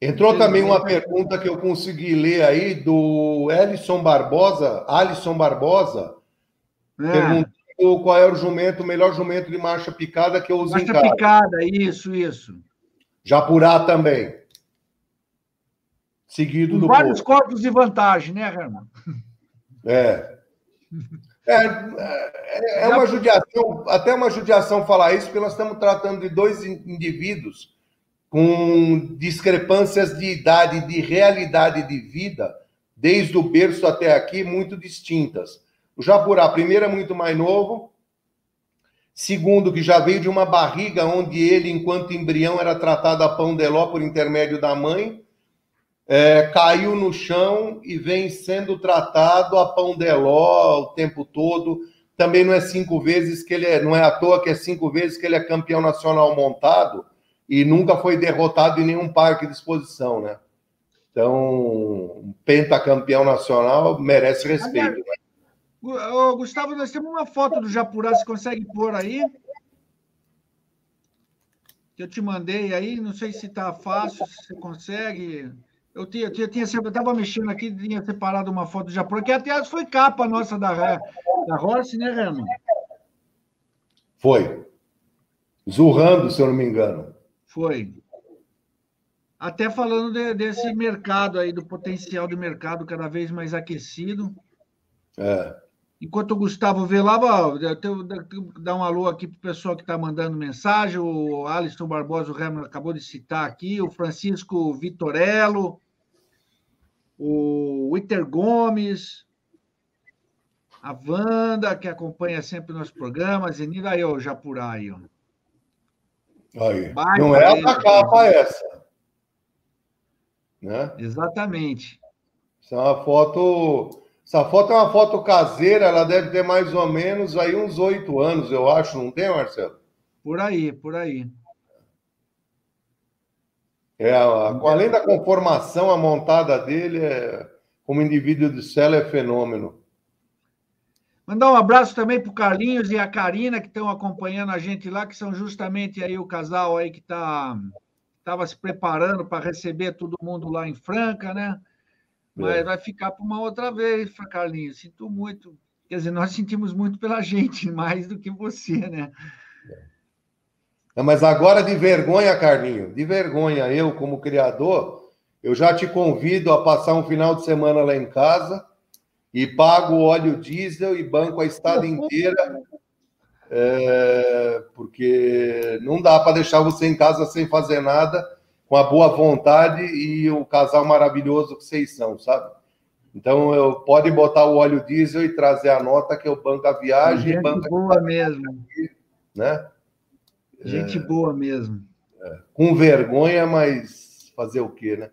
Entrou também uma pergunta que eu consegui ler aí do Ellison Barbosa, Alisson Barbosa, é. perguntando qual é o jumento, o melhor jumento de marcha picada que eu uso marcha em picada, isso, isso. Japurá também. Seguido Com do vários povo. corpos de vantagem, né, Herman? É. É, é, é uma judiação, até uma judiação falar isso, porque nós estamos tratando de dois indivíduos com discrepâncias de idade, de realidade de vida, desde o berço até aqui, muito distintas. O Japurá, primeiro, é muito mais novo. Segundo, que já veio de uma barriga onde ele, enquanto embrião, era tratado a pão de ló por intermédio da mãe. É, caiu no chão e vem sendo tratado a pão de ló o tempo todo. Também não é cinco vezes que ele é, não é à toa que é cinco vezes que ele é campeão nacional montado e nunca foi derrotado em nenhum parque de exposição, né? Então, um pentacampeão nacional merece respeito. Né? Gustavo, nós temos uma foto do Japurá, você consegue pôr aí? Que eu te mandei aí, não sei se está fácil, se você consegue. Eu tinha, eu tinha, eu estava mexendo aqui, tinha separado uma foto do Japurá, que até foi capa nossa da, da Horse, né, Remo? Foi. Zurrando, se eu não me engano. Foi. Até falando de, desse mercado aí, do potencial do mercado cada vez mais aquecido. É. Enquanto o Gustavo vê lá, eu dar um alô aqui para o pessoal que está mandando mensagem. O Alisson Barbosa, o Remo acabou de citar aqui, o Francisco Vitorello, o Witter Gomes, a Wanda, que acompanha sempre nos programas, Zenira aí, o Japurá aí, ó. Aí. Não é a capa essa. Né? Exatamente. Essa é uma foto. Essa foto é uma foto caseira, ela deve ter mais ou menos aí uns oito anos, eu acho, não tem, Marcelo? Por aí, por aí. É, além da conformação, a montada dele é, como indivíduo de cela é fenômeno. Mandar um abraço também para o Carlinhos e a Karina, que estão acompanhando a gente lá, que são justamente aí o casal aí que tá, estava se preparando para receber todo mundo lá em Franca, né? Mas é. vai ficar para uma outra vez, Carlinhos. Sinto muito. Quer dizer, nós sentimos muito pela gente, mais do que você, né? É. Mas agora de vergonha, Carlinho, de vergonha, eu como criador, eu já te convido a passar um final de semana lá em casa e pago o óleo diesel e banco a estrada inteira, é, porque não dá para deixar você em casa sem fazer nada, com a boa vontade e o casal maravilhoso que vocês são, sabe? Então, eu pode botar o óleo diesel e trazer a nota que eu banco a viagem. Gente banco boa mesmo. Aqui, né? Gente é, boa mesmo. É, com vergonha, mas fazer o quê, né?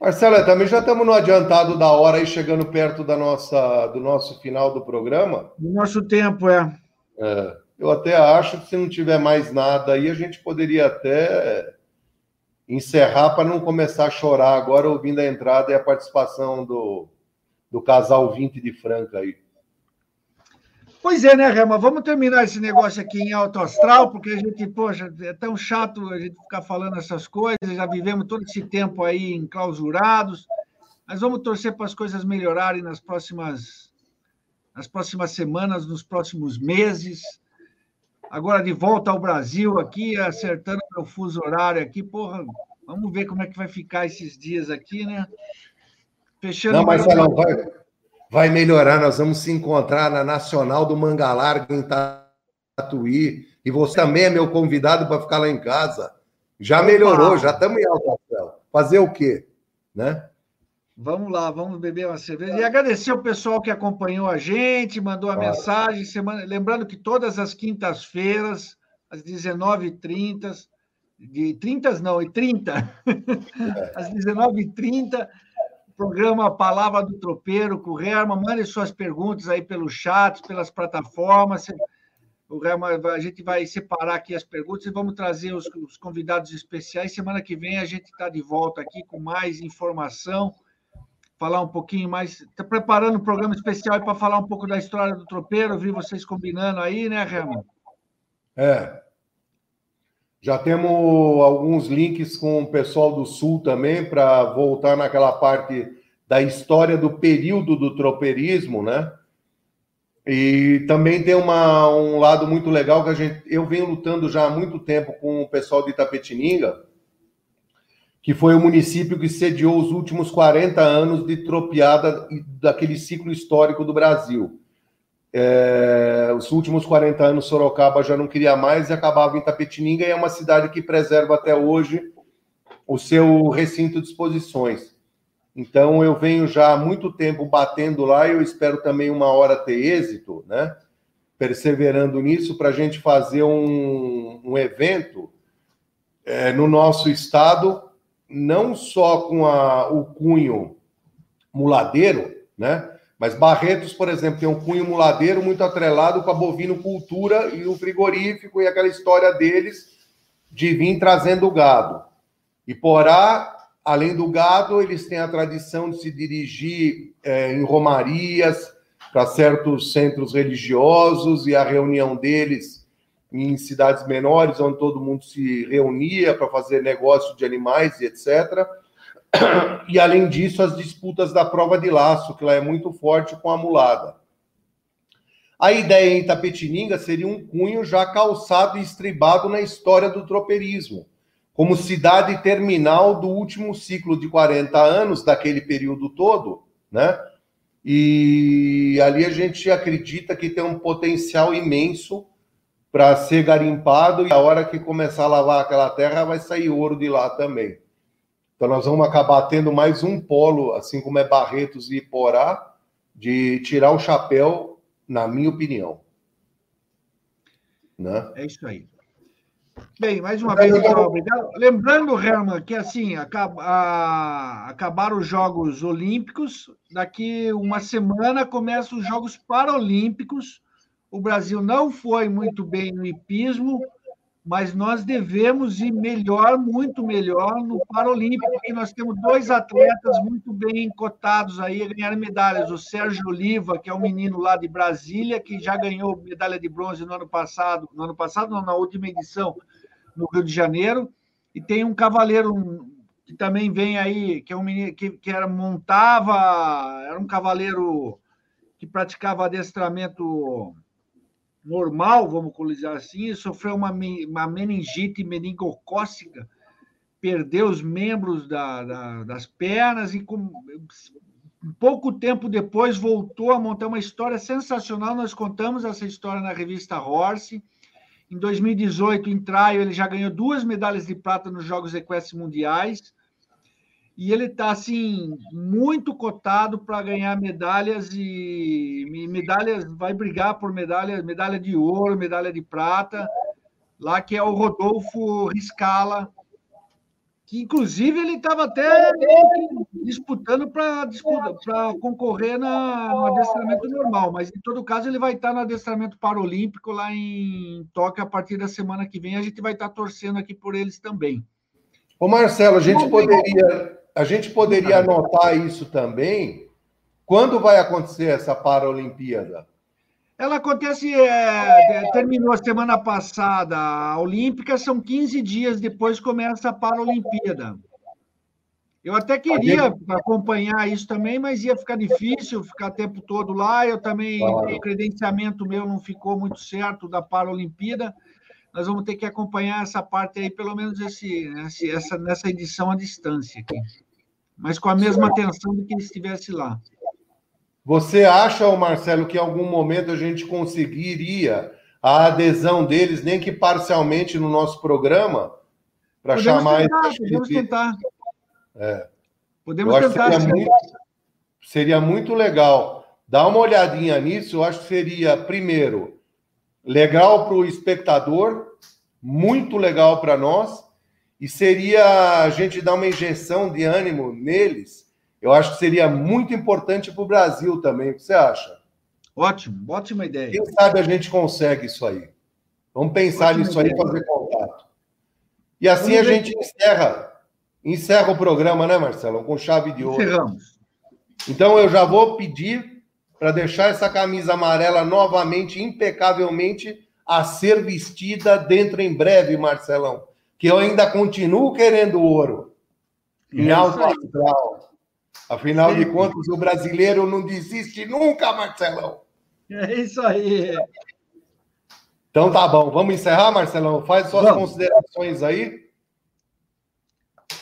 Marcela, também já estamos no adiantado da hora aí, chegando perto da nossa, do nosso final do programa. Do nosso tempo, é. é. Eu até acho que se não tiver mais nada aí, a gente poderia até encerrar para não começar a chorar agora, ouvindo a entrada e a participação do, do casal 20 de Franca aí. Pois é, né, Rema? Vamos terminar esse negócio aqui em alto astral, porque a gente, poxa, é tão chato a gente ficar falando essas coisas, já vivemos todo esse tempo aí enclausurados, mas vamos torcer para as coisas melhorarem nas próximas, nas próximas semanas, nos próximos meses. Agora de volta ao Brasil aqui, acertando meu fuso horário aqui, porra, vamos ver como é que vai ficar esses dias aqui, né? Fechando. Não, Marcelo, vai, vai melhorar. Nós vamos se encontrar na Nacional do Manga Larga, em Tatuí. E você também é meu convidado para ficar lá em casa. Já melhorou, já estamos em alta Fazer o quê? Né? Vamos lá, vamos beber uma cerveja. E agradecer o pessoal que acompanhou a gente, mandou a claro. mensagem. Semana... Lembrando que todas as quintas-feiras, às 19h30, de 30 não, e 30, é. às 19h30, programa Palavra do Tropeiro com o Herman. Mande suas perguntas aí pelo chat, pelas plataformas. O Herman, a gente vai separar aqui as perguntas e vamos trazer os, os convidados especiais. Semana que vem a gente está de volta aqui com mais informação, falar um pouquinho mais. Está preparando um programa especial para falar um pouco da história do tropeiro. vi vocês combinando aí, né, Herman? É. Já temos alguns links com o pessoal do Sul também para voltar naquela parte da história do período do tropeirismo, né? E também tem uma, um lado muito legal que a gente, eu venho lutando já há muito tempo com o pessoal de Itapetininga, que foi o município que sediou os últimos 40 anos de tropeada daquele ciclo histórico do Brasil. É, os últimos 40 anos, Sorocaba já não queria mais e acabava em Tapetininga, e é uma cidade que preserva até hoje o seu recinto de exposições. Então, eu venho já há muito tempo batendo lá e eu espero também uma hora ter êxito, né? Perseverando nisso, para a gente fazer um, um evento é, no nosso estado, não só com a, o cunho muladeiro, né? Mas Barretos, por exemplo, tem um cunho muladeiro muito atrelado com a bovinocultura e o frigorífico e aquela história deles de vir trazendo gado. E Porá, além do gado, eles têm a tradição de se dirigir é, em romarias para certos centros religiosos e a reunião deles em cidades menores, onde todo mundo se reunia para fazer negócio de animais e etc. E, além disso, as disputas da prova de laço, que lá é muito forte com a mulada. A ideia em Itapetininga seria um cunho já calçado e estribado na história do tropeirismo, como cidade terminal do último ciclo de 40 anos, daquele período todo, né? E ali a gente acredita que tem um potencial imenso para ser garimpado, e a hora que começar a lavar aquela terra, vai sair ouro de lá também. Então, nós vamos acabar tendo mais um polo, assim como é Barretos e Porá, de tirar o chapéu, na minha opinião. Né? É isso aí. Bem, mais uma vez, então, obrigado. Lembrando, Herman, que assim, acaba, a, acabaram os Jogos Olímpicos, daqui uma semana começam os Jogos Paralímpicos. O Brasil não foi muito bem no hipismo, mas nós devemos ir melhor, muito melhor no Paralímpico, porque nós temos dois atletas muito bem cotados aí a ganhar medalhas. O Sérgio Oliva, que é um menino lá de Brasília, que já ganhou medalha de bronze no ano passado, no ano passado, não, na última edição, no Rio de Janeiro, e tem um cavaleiro que também vem aí, que é um menino que, que era, montava, era um cavaleiro que praticava adestramento normal, vamos dizer assim, sofreu uma, uma meningite meningocócica, perdeu os membros da, da, das pernas e com, pouco tempo depois voltou a montar uma história sensacional. Nós contamos essa história na revista Horse. Em 2018, em Traio, ele já ganhou duas medalhas de prata nos Jogos Equestres Mundiais e ele está assim muito cotado para ganhar medalhas e medalhas vai brigar por medalha medalha de ouro medalha de prata lá que é o Rodolfo Riscala que inclusive ele estava até disputando para para concorrer na, no adestramento normal mas em todo caso ele vai estar no adestramento paralímpico lá em Tóquio a partir da semana que vem a gente vai estar torcendo aqui por eles também. Ô Marcelo, a gente poderia a gente poderia anotar isso também. Quando vai acontecer essa Paralimpíada? Ela acontece, é, terminou a semana passada a Olímpica, são 15 dias depois começa a Paralimpíada. Eu até queria acompanhar isso também, mas ia ficar difícil ficar o tempo todo lá. Eu também, o credenciamento meu não ficou muito certo da Paralimpíada. Nós vamos ter que acompanhar essa parte aí, pelo menos esse, esse essa, nessa edição à distância aqui. Mas com a mesma atenção do que estivesse lá. Você acha, Marcelo, que em algum momento a gente conseguiria a adesão deles, nem que parcialmente, no nosso programa, para chamar. Tentar, podemos tentar. É. Podemos tentar. Seria muito, seria muito legal. Dá uma olhadinha nisso, eu acho que seria, primeiro, legal para o espectador, muito legal para nós, e seria a gente dar uma injeção de ânimo neles. Eu acho que seria muito importante para o Brasil também. O que você acha? Ótimo, ótima ideia. Quem sabe a gente consegue isso aí. Vamos pensar ótima nisso ideia. aí e fazer contato. E assim Vamos a gente encerra encerra o programa, né, Marcelo? Com chave de ouro. Encerramos. Então eu já vou pedir para deixar essa camisa amarela novamente, impecavelmente, a ser vestida dentro em breve, Marcelão. Que eu ainda continuo querendo ouro. Em é alto astral. Afinal Sim. de contas, o brasileiro não desiste nunca, Marcelão. É isso aí. Então tá bom, vamos encerrar, Marcelão? Faz suas vamos. considerações aí.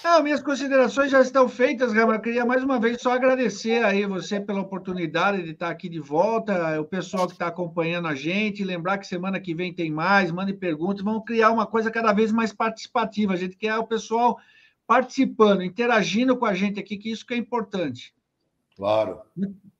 Ah, minhas considerações já estão feitas. Eu queria mais uma vez só agradecer aí você pela oportunidade de estar aqui de volta, o pessoal que está acompanhando a gente, lembrar que semana que vem tem mais, mande perguntas, vamos criar uma coisa cada vez mais participativa. A gente quer o pessoal participando, interagindo com a gente aqui, que isso que é importante. Claro.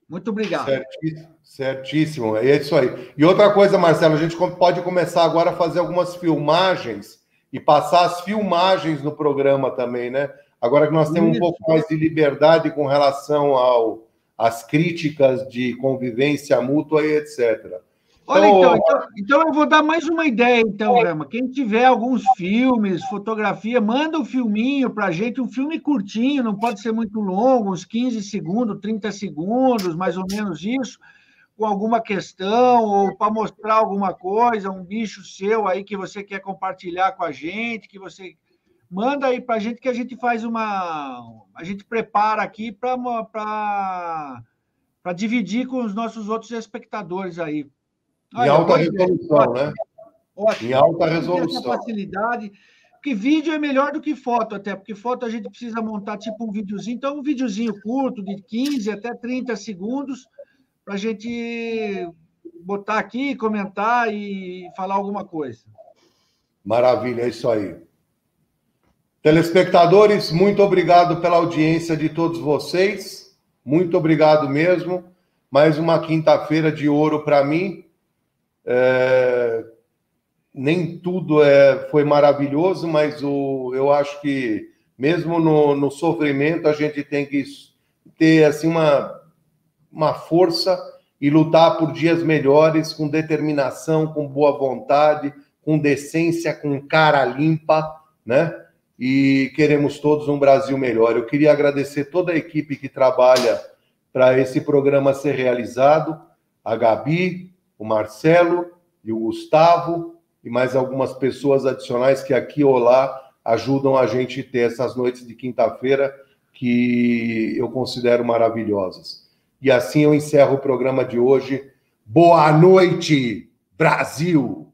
Muito obrigado. Certíssimo, certíssimo, é isso aí. E outra coisa, Marcelo, a gente pode começar agora a fazer algumas filmagens e passar as filmagens no programa também, né? Agora que nós temos Isso. um pouco mais de liberdade com relação ao às críticas de convivência mútua e etc. Olha, então, então, então, então, eu vou dar mais uma ideia, então, Rama. Quem tiver alguns filmes, fotografia, manda um filminho para a gente, um filme curtinho, não pode ser muito longo, uns 15 segundos, 30 segundos, mais ou menos isso, com alguma questão ou para mostrar alguma coisa, um bicho seu aí que você quer compartilhar com a gente, que você manda aí para a gente que a gente faz uma, a gente prepara aqui para para dividir com os nossos outros espectadores aí. Olha, em alta resolução, né? Ótimo. Em alta resolução. Essa facilidade. Porque vídeo é melhor do que foto, até, porque foto a gente precisa montar tipo um videozinho. Então, um videozinho curto, de 15 até 30 segundos, para a gente botar aqui, comentar e falar alguma coisa. Maravilha, é isso aí. Telespectadores, muito obrigado pela audiência de todos vocês. Muito obrigado mesmo. Mais uma quinta-feira de ouro para mim. É... Nem tudo é... foi maravilhoso, mas o... eu acho que, mesmo no, no sofrimento, a gente tem que ter assim, uma uma força e lutar por dias melhores com determinação, com boa vontade, com decência, com cara limpa, né? E queremos todos um Brasil melhor. Eu queria agradecer toda a equipe que trabalha para esse programa ser realizado, a Gabi, o Marcelo e o Gustavo e mais algumas pessoas adicionais que aqui ou lá ajudam a gente ter essas noites de quinta-feira que eu considero maravilhosas. E assim eu encerro o programa de hoje. Boa noite, Brasil!